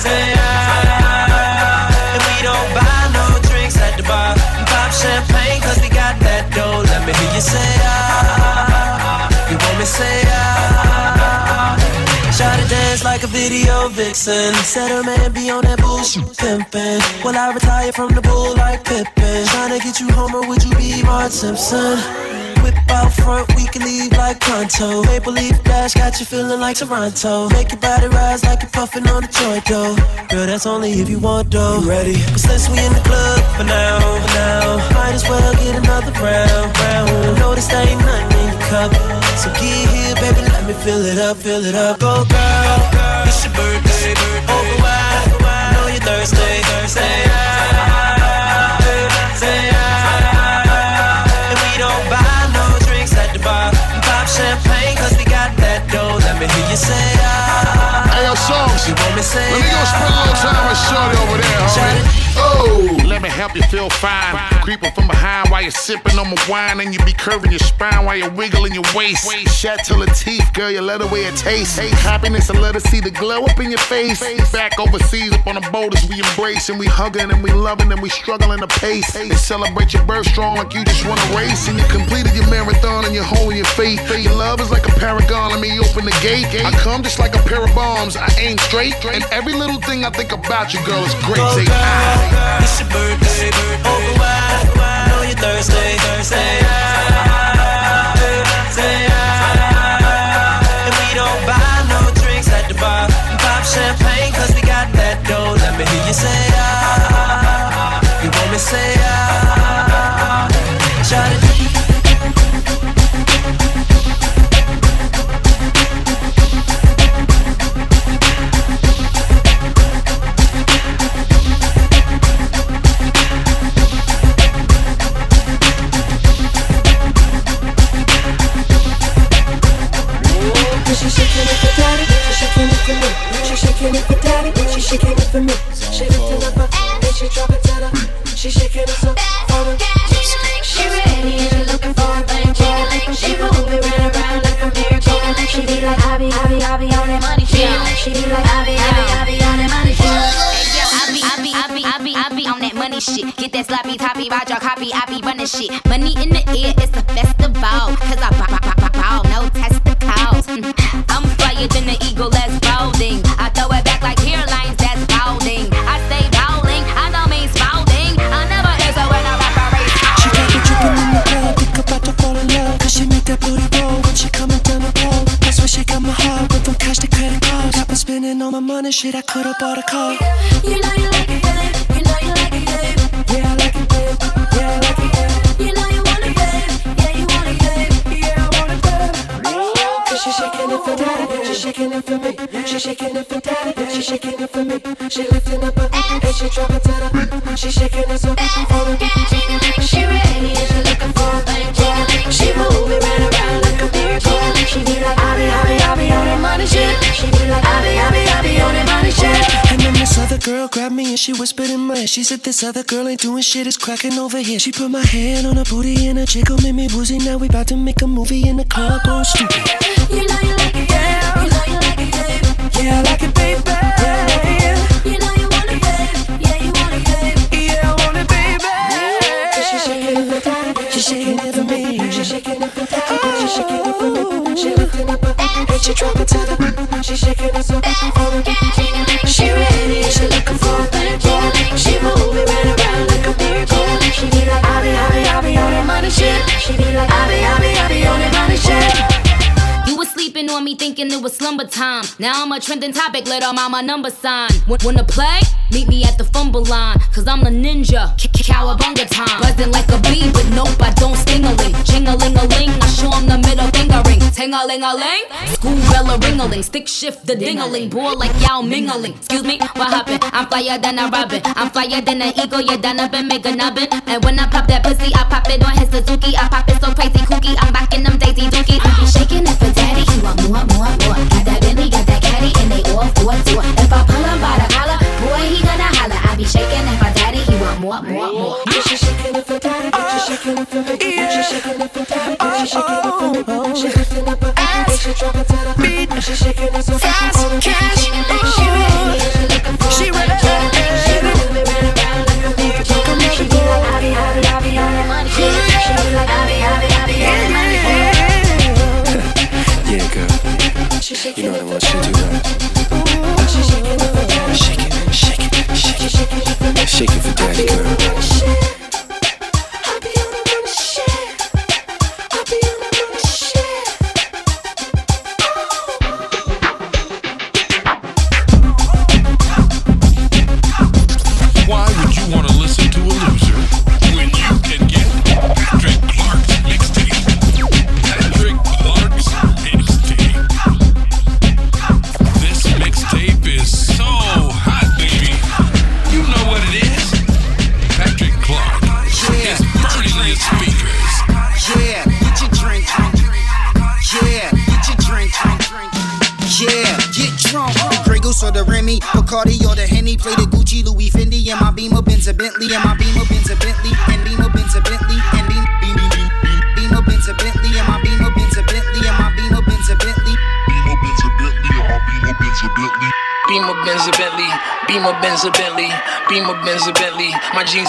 say I. And we don't buy no drinks at the bar, pop champagne 'cause we got that dough. Let me hear you say ah. Me say ah. Try to dance like a video vixen. Said her man be on that bullshit pimpin'. Will I retire from the bull like Pippen? Tryna get you home or would you be Mark Simpson? Whip out front, we can leave like pronto. Maple leaf dash got you feeling like Toronto. Make your body rise like you're puffing on a joint though. Girl, that's only if you want though. You ready? But since we in the club for now, for now, might as well get another round, round. Notice there ain't nothing in your cup. So get here, baby, let me fill it up, fill it up. Go girl, it's your birthday, over wide. Know you're thirsty, Say ah. Let me hear you say ah. Hey, yo, Songz. You want me say Let me go spend a little time with Shorty over there, homie. Oh, let me help you feel fine. Creeping from behind while you're sipping on my wine, and you be curving your spine while you're wiggling your waist. Shat till the teeth, girl, you let away a taste. Hey, happiness, I let her see the glow up in your face. Back overseas, up on the boulders, we embrace and we hugging and we loving and we struggling to pace. And celebrate your birth strong like you just won a race, and you completed your marathon and you're holding your faith. Your love is like a paragon, let me open the gate. I come just like a pair of bombs, I aim straight, and every little thing I think about you, girl, is great. Say ah. It's birthday, wide. I know you're thirsty, Say ah, say ah. And we don't buy no drinks at the bar. Pop champagne we got that dough. Let me hear you say ah. You want me say ah. Shaking it for daddy, she shaking it for me. She lifting up her and she drop it to the. She shaking it so for. She ready she looking for a jiggling. She move it right around like a mirror. She be like, I be, I be, I be on that money shit. She be like, I be, I be, I be on that money shit. I be, I be, I be, I be, I be on that money shit. Get that sloppy toppy, your copy, I be running shit. Money in the air, it's a festival. Shit, I could've bought a car. You know you she whispered in my ear. She said, This other girl ain't doing shit, it's cracking over here. She put my hand on her booty and her jiggle made me woozy. Now we about to make a movie in the car going oh, stupid. You know you like it, yeah. You know you like it, babe. Yeah, I like it, baby. You know you want it, babe. Yeah, you want it, babe. Yeah, I want it, baby. Cause shaking it for daddy, she shaking it for me. She shaking it for daddy, she shaking it for me. She lifting up her and she drop it to the. She shaking it so for the. Thinking it was slumber time. Now I'm a trending topic, Let little mama number sign. To play, meet me at the fumble line. Cause I'm the ninja, cowabunga time. Buzzing like a bee, but nope, I don't sting a ling. Ching a ling a ling, I show 'em the middle finger ring. Ting a ling a ling, school bell a ring a ling. Stick shift the ding a ling, boy like Yao mingling. Excuse me, what happened? I'm flyer than a robin. I'm flyer than an eagle, yeah, done up and make a nubbin. And when I pop that pussy, I pop it on his Suzuki. I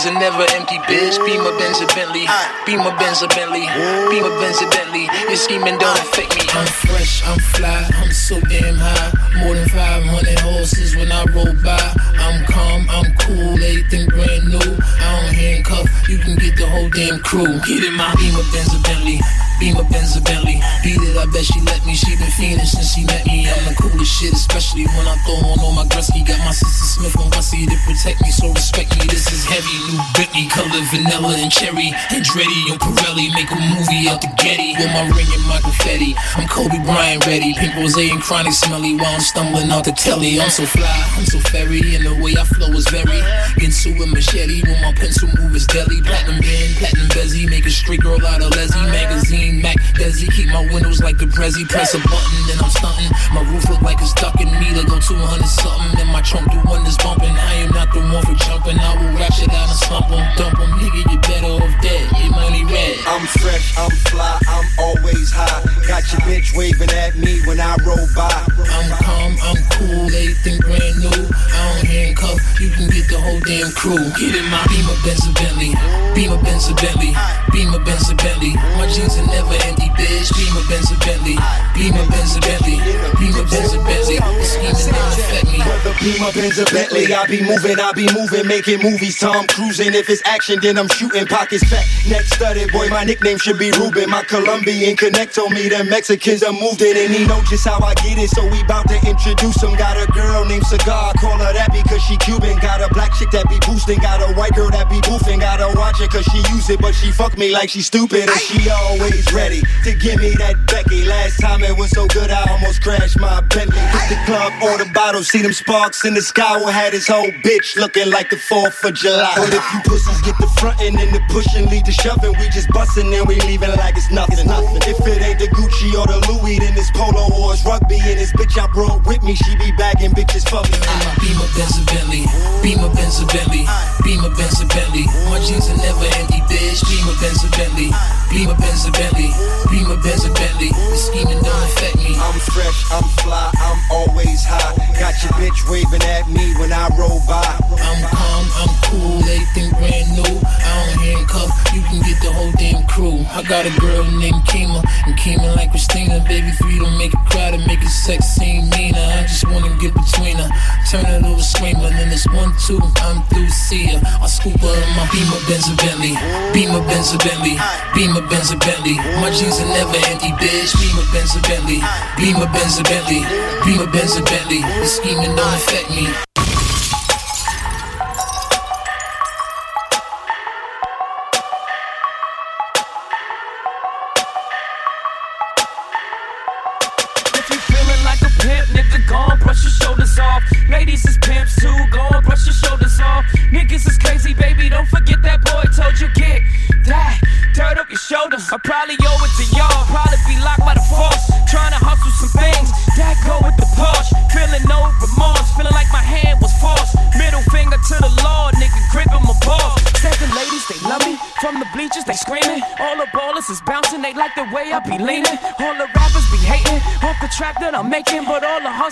My are never empty, bitch. Beamer Benz a Bentley, Beamer Benz a Bentley, Beamer Benz a Bentley. Your scheming don't affect me. I'm fresh, I'm fly, I'm so damn high. More than 500 horses when I roll by. I'm calm, I'm cool, everything brand new. I don't handcuff, you can get the whole damn crew. Get in my Beamer Benz a Bentley. Beamer Benz a Bentley. Beat it, I bet she let me. She been fiending since she met me. I'm the coolest shit, vanilla and cherry. Andretti and Pirelli make a movie out the Getty. With my ring and my confetti. I'm Kobe Bryant ready. Pink rose and chronic smelly while I'm stumbling out the telly. I'm so fly, I'm so fairy, and the way I flow is very. Ginsu and machete when my pencil move is deadly. Platinum band, platinum bezzy, make a straight girl out of Leslie magazine. Mac Desi, keep my windows like the Prezi. Press a button, then I'm stunting. My roof look like it's ducking me to go 200 something. And my trunk do one is bumping. I am not the one for jumping. I will ratchet out and slump 'em, dump 'em. Nigga, you better off dead. Your money red. I'm fresh, I'm fly, I'm always high. Got your bitch waving at me when I roll by. I'm calm, I'm cool, everything brand new. I don't handcuff, you can get the whole damn crew. Get in my Beamer Benz Bentley, Beamer Benz a Bentley, Beamer Benz a Bentley. My jeans are never empty, bitch. Beamer Benz a Bentley, Beamer Benz a Bentley, Beamer Benz a Bentley. The scheming don't affect me. Beamer Benz a Bentley, I be moving, I be moving, making movies. Tom cruising, if it's action, then I'm shooting. Pockets fat, neck studded, boy, my nickname should be Ruben. My Colombian connect told me them Mexicans are moved in, and he know just how I get it, so we bout to introduce him. Got a girl named Cigar, call her that because she Cuban. Got a black chick that be boosting, got a white girl that be boofing. Gotta watch it cause she use it, but she fuck me like she stupid, and she always ready to give me that Becky. Last time it was so good, I almost crashed my Bentley. Hit the club, order bottles, see them sparks in the sky. We had his whole bitch looking like the 4th of July. But if you pussies get the frontin' and the pushing, lead the shoving, we just bustin' and we leaving like it's nothing. If it ain't the Gucci or the Louis, then it's polo or it's rugby. And this bitch I brought with me, she be bagging bitches for me. Uh, Beamer Benz a Bentley, Beamer Benz a Bentley, Beamer Benz a Bentley. My jeans are never empty, bitch. Beamer Benz a Bentley, Beamer Benz a Bentley, Beamer Benz a Bentley. The scheming don't affect me. I'm fresh, I'm fly, I'm always high. Got your bitch waving at me when I roll by. I'm calm, I'm cool, everything brand new. I don't handcuff, you can get the whole damn crew. I got a girl named Kima, and Kima like Christina. Baby, three don't make it cry to make it sex seem meaner. I just wanna get between her, turn it over, scream her. Then it's one, two, I'm through, see her. I scoop her in my Beamer Benz Bentley, Beamer Benz a Bentley, Beamer Benz a Bentley. My jeans are never empty, bitch. Beamer Benz a Bentley, Beamer Benz a Bentley, Beamer Benz a Bentley. The scheming don't affect me. If you feeling like a pimp, nigga, go on, brush your shoulders off. Ladies is pimps too, go on, brush your shoulders off. Niggas is crazy, baby, don't forget that boy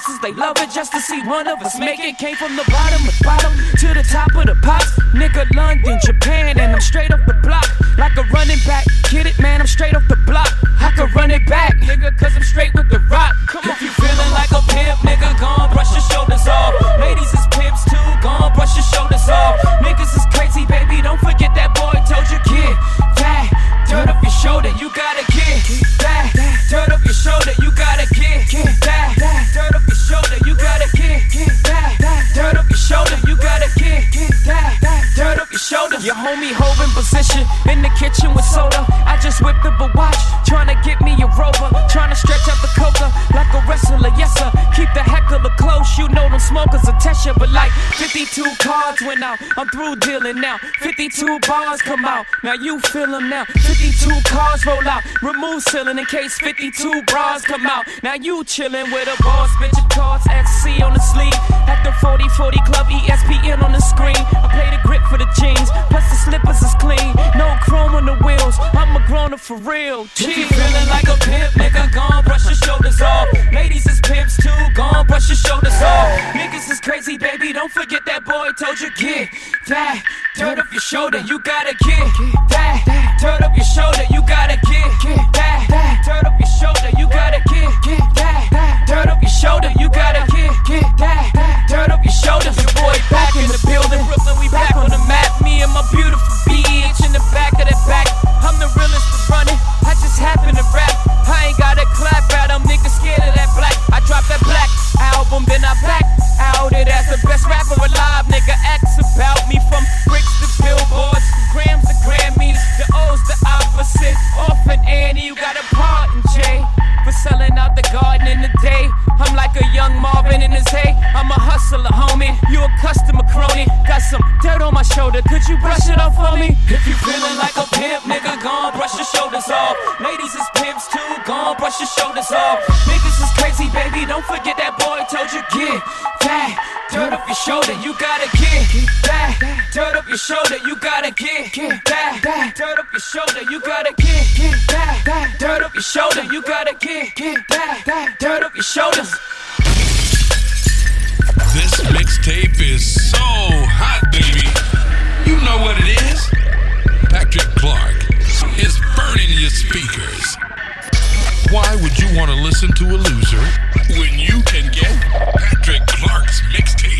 hustlers they love it just to see one of us make it. Came from the bottom of bottom to the top of the pops. Nigga, London, Japan, and I'm straight off the block like a running back. Get it, man, I'm straight off the block. I can run it back, nigga, cause I'm straight I'm through dealing now. 52 bars come out, now you feel them now. 52 cars roll out, remove ceiling in case 52 bras come out. Now you chillin' with a boss, bitch, of cards at C on the sleeve. At the 40 40 Club, ESPN on the screen. I play the grip for the jeans, plus the slippers is clean. No chrome on the wheels, I'm a grown up for real. If you feeling like a pimp, nigga, gone brush your shoulders off. Ladies is pimps too, gone brush your shoulders off. Niggas is crazy, baby, don't forget that boy told you get that dirt off your shoulder. You gotta get that dirt off your shoulder. You gotta get that dirt off your shoulder. You gotta get that dirt off your shoulder. You gotta get that dirt off your shoulders. Your boy back in the building, shoulder. Could you brush it off for me? If you feeling like a pimp, nigga, gon' brush your shoulders off. Ladies is pimps too, gon' brush your shoulders off. Niggas is crazy, baby. Don't forget that boy told you get that dirt off your shoulder. You gotta get that dirt off your shoulder. You gotta get that dirt off your shoulder. You gotta get that dirt off your shoulder. You gotta get that dirt off your shoulders. This mixtape is so hot. Know what it is. Patrick Clark is burning your speakers. Why would you want to listen to a loser when you can get Patrick Clark's mixtape?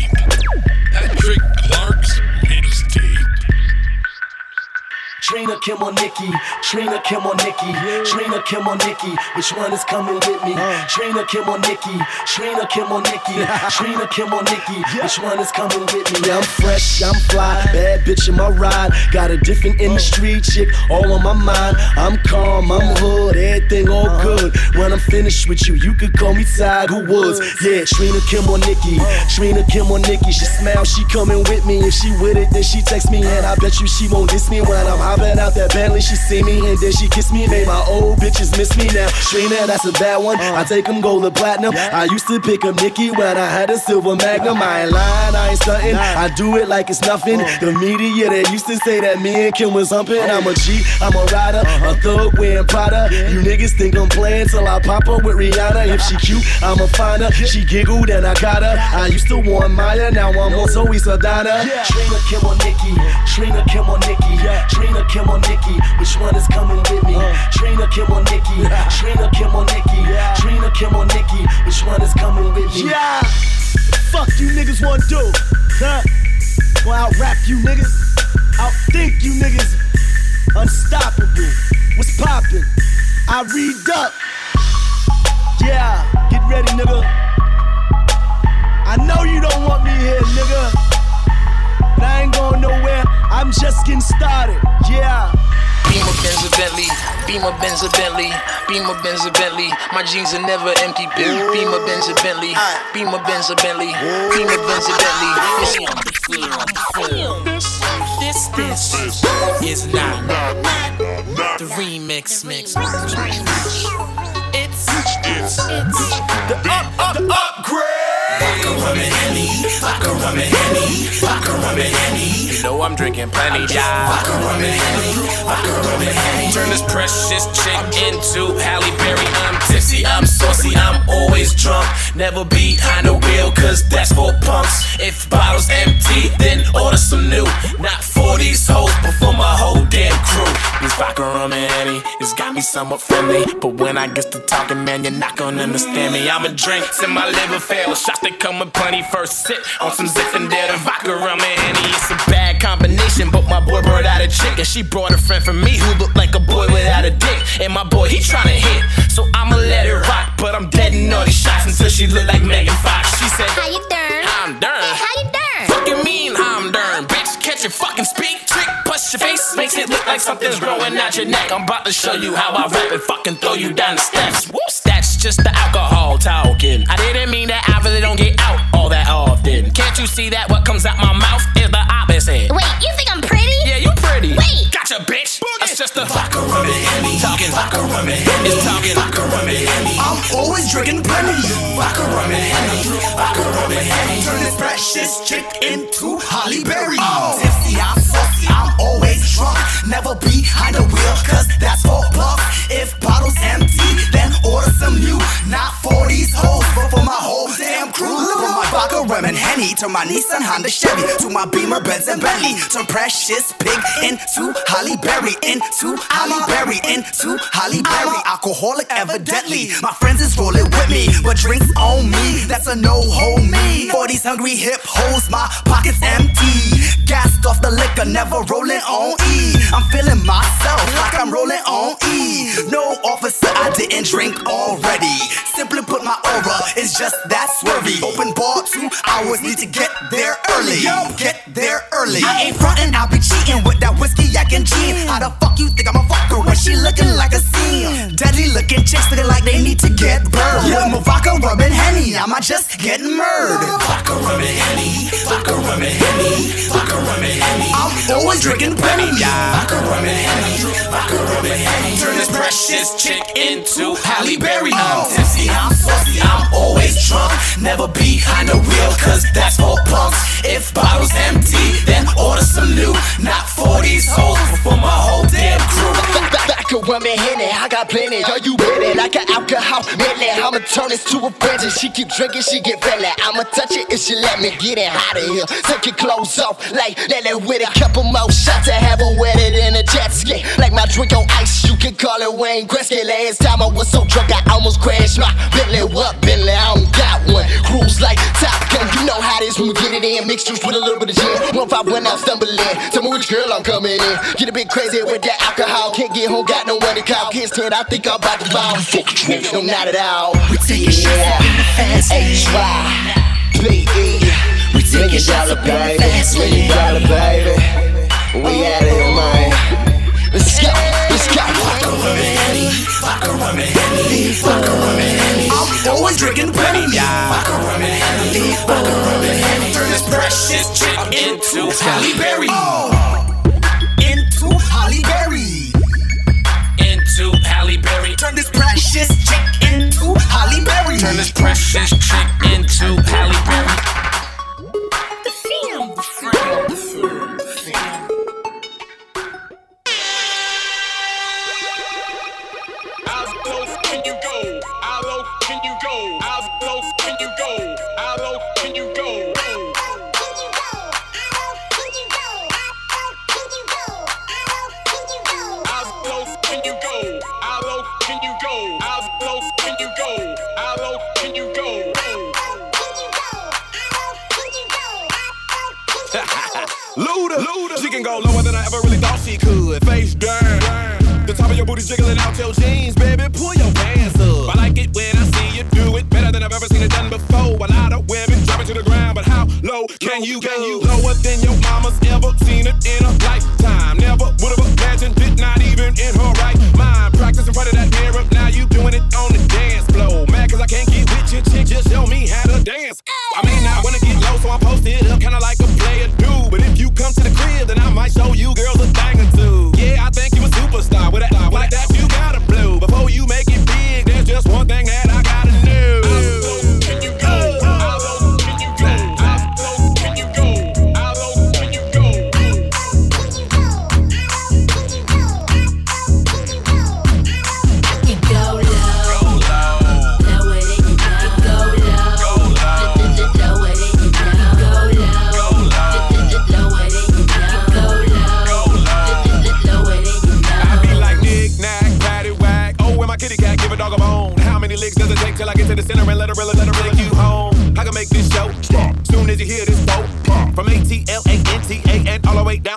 Trina, Kim, or Nikki? Trina, Kim, or Nikki? Trina, Kim, or Nikki? Which one is coming with me? Uh. Trina, Kim, or Nikki? Trina, Kim, or Nikki? Trina, Kim, or Nikki? Which one is coming with me? I'm fresh, I'm fly, bad bitch in my ride. Got a different uh. industry chick, all on my mind. I'm calm, I'm hood, everything all uh-huh. good. When I'm finished with you, you could call me Tiger Woods. Yeah, Trina, Kim, or Nikki? Uh. Trina, Kim, or Nikki? She smile, she coming with me. If she with it, then she text me, and I bet you she won't diss me when I'm hopping out that Bentley. She see me, and then she kiss me. Made my old bitches miss me now. Trina, that's a bad one. Uh. I take them gold and platinum. I used to pick up Nikki when I had a silver magnum. I ain't lying, I ain't stunting. I do it like it's nothing. Uh. The media, they used to say that me and Kim was humping. Oh, I'm a G, I'm a rider, a uh-huh. thug wearing Prada. You niggas think I'm playing till I pop up with Rihanna. If she cute, I'ma find her. She giggled and I got her. I used to want Maya, now I'm on Zoe Saldana. Trina, Kim, or Nikki? Trina, Kim, or Nikki? Trina, Kim, or Nikki? Which one is coming with me? Uh. Trina, Kim, or Nikki? Trina, Kim, or Nikki? Trina, Kim, or Nikki? Which one is coming with me? Yeah. Fuck you niggas wanna do? Huh? Well, out rap you niggas. Outthink you niggas. Unstoppable. What's poppin'? I read up. Yeah, get ready, nigga. I know you don't want me here, nigga. But I ain't going nowhere. I'm just getting started. Yeah. Beamer Benz a Bentley, Beamer Benz a Bentley, Beamer Benz a Bentley. My jeans are never empty. Beamer Beamer Benz a Bentley, Beamer Benz a Bentley, Beamer Benz a Bentley. This, this, this is not the remix mix. It's, it's, it's the up, up, the Vodka, rum, and Henny. Vodka, rum, and Henny. You know I'm drinking plenty, y'all. Vodka, rum, and Henny. Vodka, rum, and Henny. Turn this precious chick into Halle Berry. I'm Tipsy, I'm saucy, I'm always drunk. Never behind the wheel, cause that's for punks. If bottle's empty, then order some new. Not for these hoes, but for my whole damn crew. This vodka, rum, and Henny. It's got me somewhat friendly. But when I get to talking, man, you're not gonna understand me. I'm a drink till my liver fails. Shots that come with plenty. First sip on some Zinfandel, the vodka, rum, and Henny. It's a bad combination, but my boy brought out a chick. And she brought a friend from me who looked like a boy without a dick. And my boy, he tryna hit. So I'ma let it rock. But I'm dead in all these shots until she look like Megan Fox. She said, How you doing? I'm done. Hey, How you doing? Fucking mean I'm done, your fucking speak trick, bust your face, makes it look like something's growing out your neck. I'm about to show you how I rap and fucking throw you down the steps. Whoops, that's just the alcohol talking. I didn't mean that I really don't get out all that often. Can't you see that what comes out my mouth is the opposite? Wait, you think I'm pretty? Yeah, you pretty. Wait. Gotcha, bitch. That's just the vodka rum and Henny. Talking vodka rum and Henny. It's talking vodka rum and Henny. I'm always drinking plenty. Vodka rum and Henny. Vodka rum and Henny. Turn this precious chick into Halle Berry. Oh. Tipsy, I'm saucy, I'm always drunk. Never behind the wheel, cause that's for bluff. If bottles empty, then order some new. Not for these hoes, but for my whole damn crew. From my vodka, rum, and Henny to my Nissan, Honda, Chevy, to my Beamer, Benz, and Bentley. Turn precious pig into Halle Berry, into Halle Berry, into Halle Berry. Alcoholic, evidently. My friends is rolling with me, but drinks on me. That's a no hold me. For these hungry hip hoes, my pockets empty. Gassed off the liquor, never rolling on E. I'm feeling myself like I'm rolling on E. No officer, I didn't drink already. Simply put, my aura is just that swervy. Open bar two hours, need to get there early. Get there early. I ain't frontin', I'll be cheating with that whiskey, yak, and gin. How the fuck you think I'm a fucker when she looking like a scene? Deadly looking chicks looking like they need to get burned. With my vodka, and Henny, I might just get murdered. Vodka and Henny. Vodka and Henny. Always drinking plenty. Vodka rum and Henny. Vodka rum and Henny. Turn this precious chick into Halle Berry. Oh. I'm tipsy, I'm saucy, I'm always drunk. Never behind the wheel, cause that's for punks. If bottles empty, then order some new. Not for these hoes, but for my whole damn crew. Woman Henny, I got plenty. Are you ready? Like an alcohol medley. I'ma turn this to a frenzy. She keep drinking, she get belly. I'ma touch it if she let me get it hot of here. Take your clothes off, like it with a couple more shots to have her wetter than a jet ski. Like my drink on ice, you can call it Wayne Gretzky. Last time I was so drunk, I almost crashed my Bentley. What Bentley? I don't got one. Cruise like Top Gun, you know how this when we get it in. Mixtures with a little bit of gin. One five when I'm stumbling. Tell me which girl I'm coming in. Get a bit crazy with that alcohol. Can't get home, got no other cow. Can't stand, I think I'm about to bounce. No, not at all. We taking yeah. shots H Y B E. We taking shots up baby. Million dollar baby. We out of your mind. Let's go. Let's go. Fuck a woman, Henny. Fuck a woman, Henny. Fuck a woman, Henny. I'm always drinking penny. Fuck a woman, Henny. Fuck a woman, Henny. Turn this precious chick into Halle Berry. Into Halle Berry. Turn this precious chick into Halle Berry. Turn this precious chick into Halle Berry. How can go lower than I ever really thought she could. Face down. The top of your booty jiggling out your jeans, baby. Pull your pants up. I like it when I see you do it better than I've ever seen it done before. A lot of women drop it to the ground, but how low can you go? Can you lower than your mama's ever seen it in a lifetime? Never would have imagined it, not even in her right mind. Practice in front of that mirror, now you doing it on the dance floor. Mad cause I can't get with your chick, just show me how to dance. I mean, I wanna get low, so I'm posted up, kinda like a player do. Come to the crib, then I might show you girls a thing or two. Yeah, I think you a superstar. With that,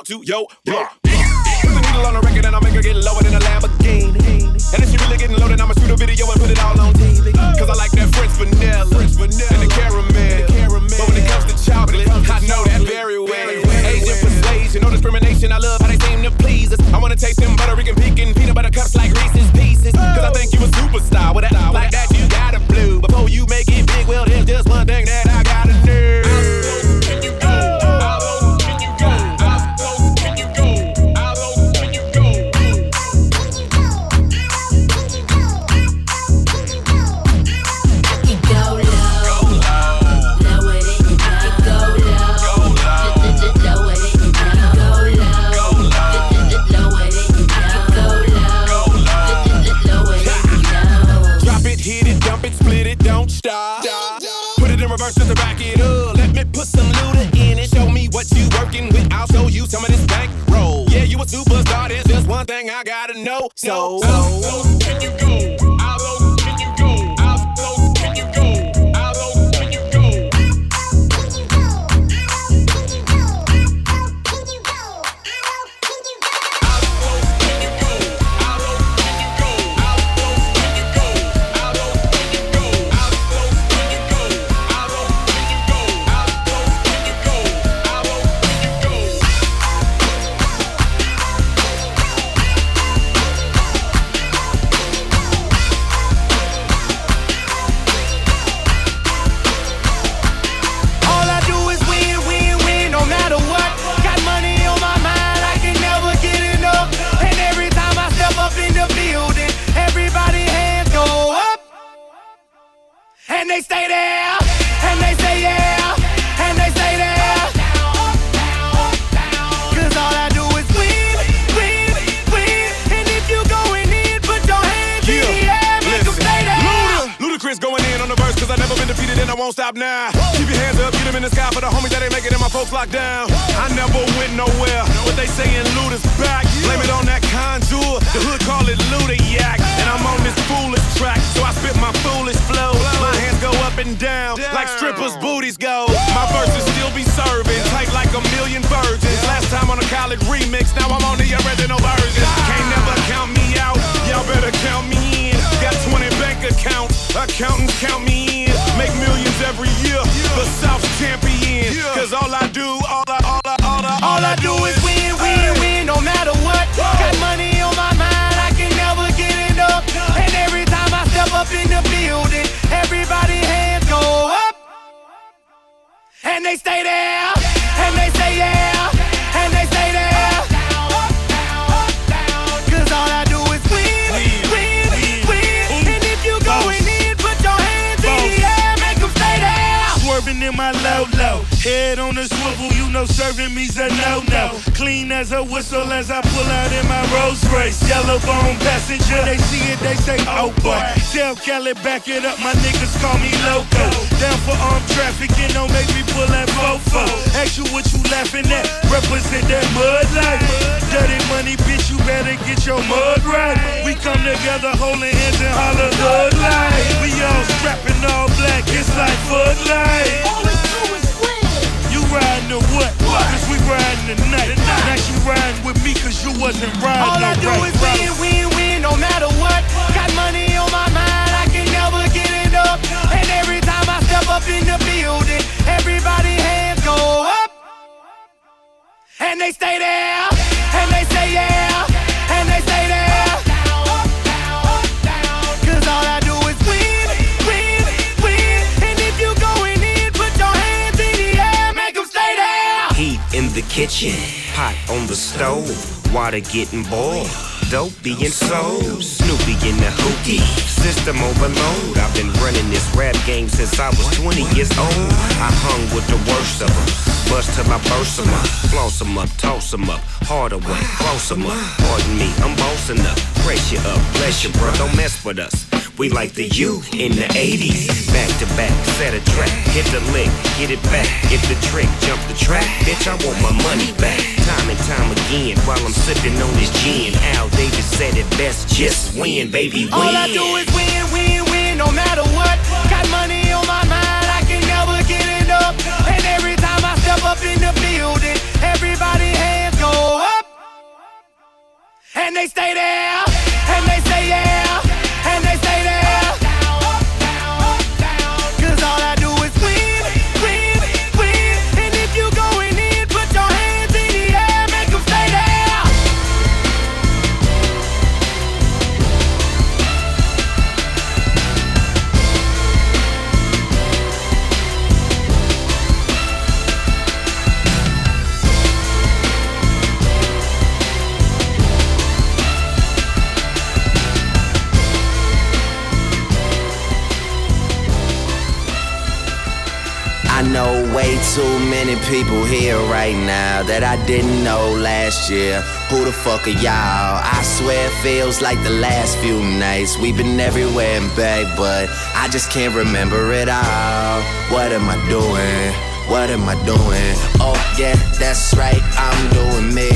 to yo won't stop now. Keep your hands up, get them in the sky for the homies that ain't making it and my folks locked down. I never went nowhere, but they saying Luda's back. Blame it on that Conjure, the hood call it Luda yak. And I'm on this foolish track, so I spit my foolish flow. My hands go up and down, like strippers' booties go. My verses still be serving, tight like a million virgins. Last time on a college remix, now I'm on the original version. Can't never count me out, y'all better count me in. Got 20 bank accounts, accountants count me in. Make millions every year, the South champion. Cause all I do, all I, all I, all I, All I do is win, win, win, no matter what. Got money on my mind, I can never get enough. And every time I step up in the building, everybody hands go up. And they stay there, and they say yeah, head on the swivel, you know serving me's a no no. Clean as a whistle as I pull out in my Rolls Royce. Yellow bone passenger, they see it, they say oh boy. Tell Kelly back it up, my niggas call me loco. Down for armed trafficking, don't make me pull that fofo. Ask you what you laughing at, represent that mud life. Dirty money, bitch, you better get your mud right. We come together holding hands and holler good life. We all strapping all black, it's like Bud Light. You riding the what? Cause we riding the night. Now she riding with me cause you wasn't riding All no I do right is win, win, win, no matter what. Got money on my mind, I can never get it up. And every time I step up in the building, everybody hands go up. And they stay there, and they say yeah, kitchen, pot on the stove, water getting boiled. Dope being sold, Snoopy in the hookie, system overload. I've been running this rap game since I was 20 years old. I hung with the worst of them, bust till I burst 'em up, floss 'em up, toss 'em up, harder way, close 'em up. Pardon me, I'm bossing up, you up, bless you, bro, don't mess with us. We like the U in the 80s. Back to back, set a track, hit the lick, get it back, get the trick, jump the track. Bitch, I want my money back. Time and time again, while I'm sipping on this gin. Al Davis said it best, just win, baby, win. All I do is win, win, win, no matter what. Got money on my mind, I can never get enough. And every time I step up in the building, everybody hands go up. And they stay there, and they many people here right now that I didn't know last year. Who the fuck are y'all? I swear it feels like the last few nights. We've been everywhere and back, but I just can't remember it all. What am I doing? What am I doing? Oh, yeah, that's right. I'm doing me.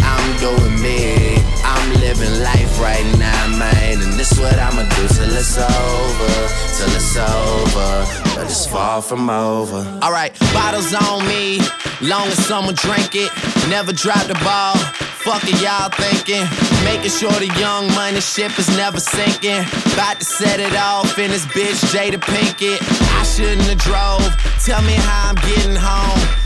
I'm doing me. I'm living life right now, man. And this what I'ma do till it's over. Till it's over. But it's far from over. Alright, bottles on me, long as someone drink it. Never drop the ball. Fuck it, y'all thinking. Making sure the young money ship is never sinking. About to set it off in this bitch, Jada Pinkett. I shouldn't have drove. Tell me how I'm getting home.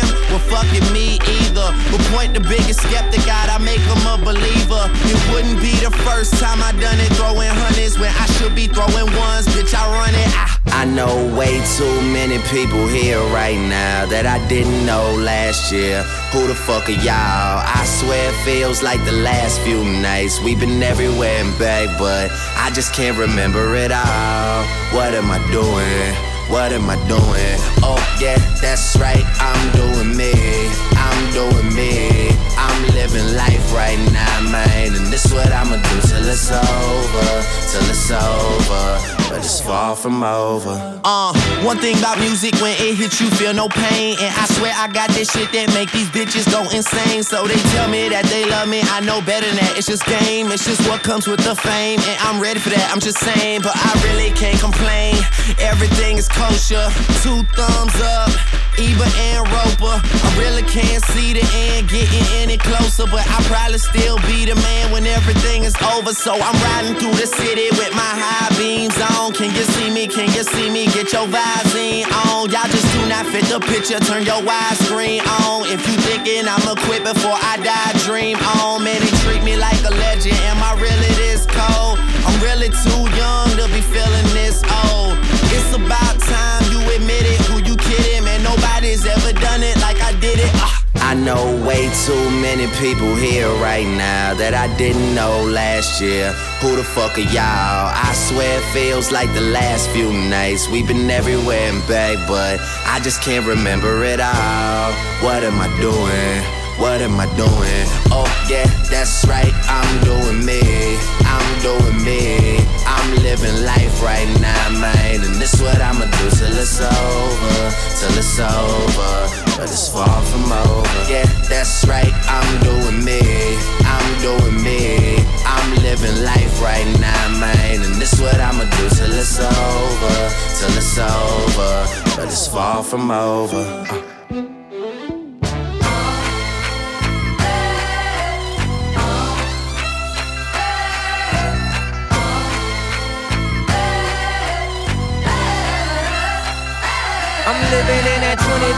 Well, fucking me either. But point the biggest skeptic out, I make him a believer. It wouldn't be the first time I done it, throwing hundreds when I should be throwing ones. Bitch, I run it. I I know way too many people here right now that I didn't know last year. Who the fuck are y'all? I swear it feels like the last few nights. We've been everywhere and back, but I just can't remember it all. What am I doing? What am I doing? Oh, yeah, that's right. I'm doing me. I'm doing me. I'm living life right now, man. And this what I'ma do till it's over. Till it's over. But it's far from over. Uh, one thing about music, when it hits you, feel no pain. And I swear I got this shit that make these bitches go insane. So they tell me that they love me, I know better than that. It's just game, it's just what comes with the fame. And I'm ready for that, I'm just saying, but I really can't complain. Everything is kosher, two thumbs up. Ebert and Roeper, I really can't see the end getting any closer, but I'll probably still be the man when everything is over. So I'm riding through the city with my high beams on. Can you see me? Can you see me? Get your Visine on. Y'all just do not fit the picture. Turn your widescreen on. If you thinking I'ma quit before I die, dream on. Man, they treat me like a legend. Am I really this cold? I'm really too young to be feeling this old. It's about time you admit it. Who you kidding, man? Nobody's ever done it like I did it. Ah. I know way too many people here right now that I didn't know last year. Who the fuck are y'all? I swear it feels like the last few nights. We've been everywhere and back, but I just can't remember it all. What am I doing? What am I doing? Oh, yeah, that's right. I'm doing me. I'm doing me. I'm living life right now, man. And this what I'ma do till it's over. Till it's over. But it's far from over. Yeah, that's right. I'm doing me. I'm doing me. I'm living life right now, man. And this what I'ma do till it's over. Till it's over. But it's far from over. Uh.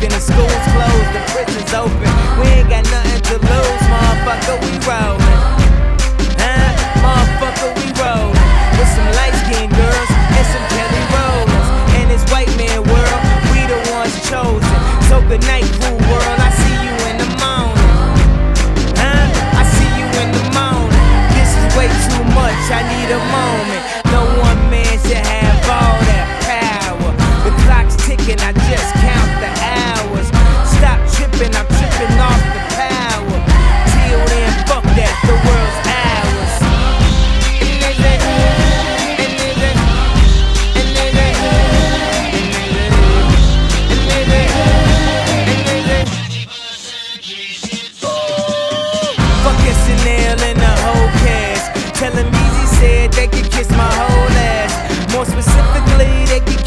Broken, the schools closed, the prisons open. We ain't got nothing to lose, motherfucker, we rollin'. Huh? Motherfucker, we rollin'. With some light skinned girls and some Kelly Rowlands. In this white man world, we the ones chosen. So good night, cool world, I see you in the morning. Huh? I see you in the morning. This is way too much, I need a moment. No one man should have all that power. The clock's ticking, I just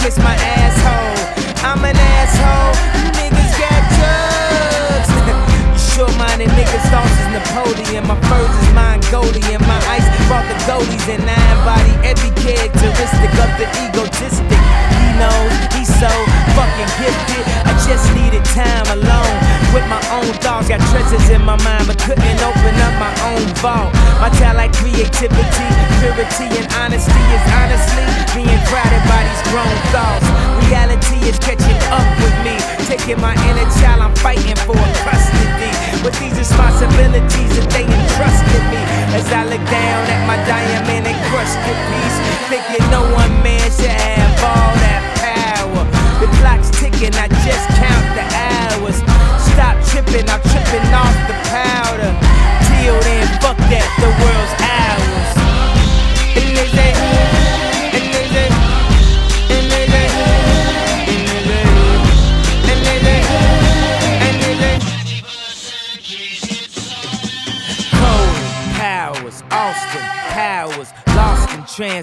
kiss my asshole. I'm an asshole. You niggas got drugs. You Short-minded niggas' thoughts is Napoleon. My furs is mine, Goldie, and My ice brought the goldies, and I embody every characteristic of the egotistic. He knows he's so fucking gifted. I just needed time alone with my own thoughts. Got treasures in my mind, but couldn't open up my own vault. My talent, creativity, purity, and honesty is honestly being crowded by these grown thoughts. Reality is catching up with me, taking my inner child. I'm fighting for custody with these responsibilities that they entrusted me. As I look down at my diamond encrusted piece, thinking no one man should have all that power. The clock's ticking, I just count the hours. Stop tripping, I'm tripping off the powder.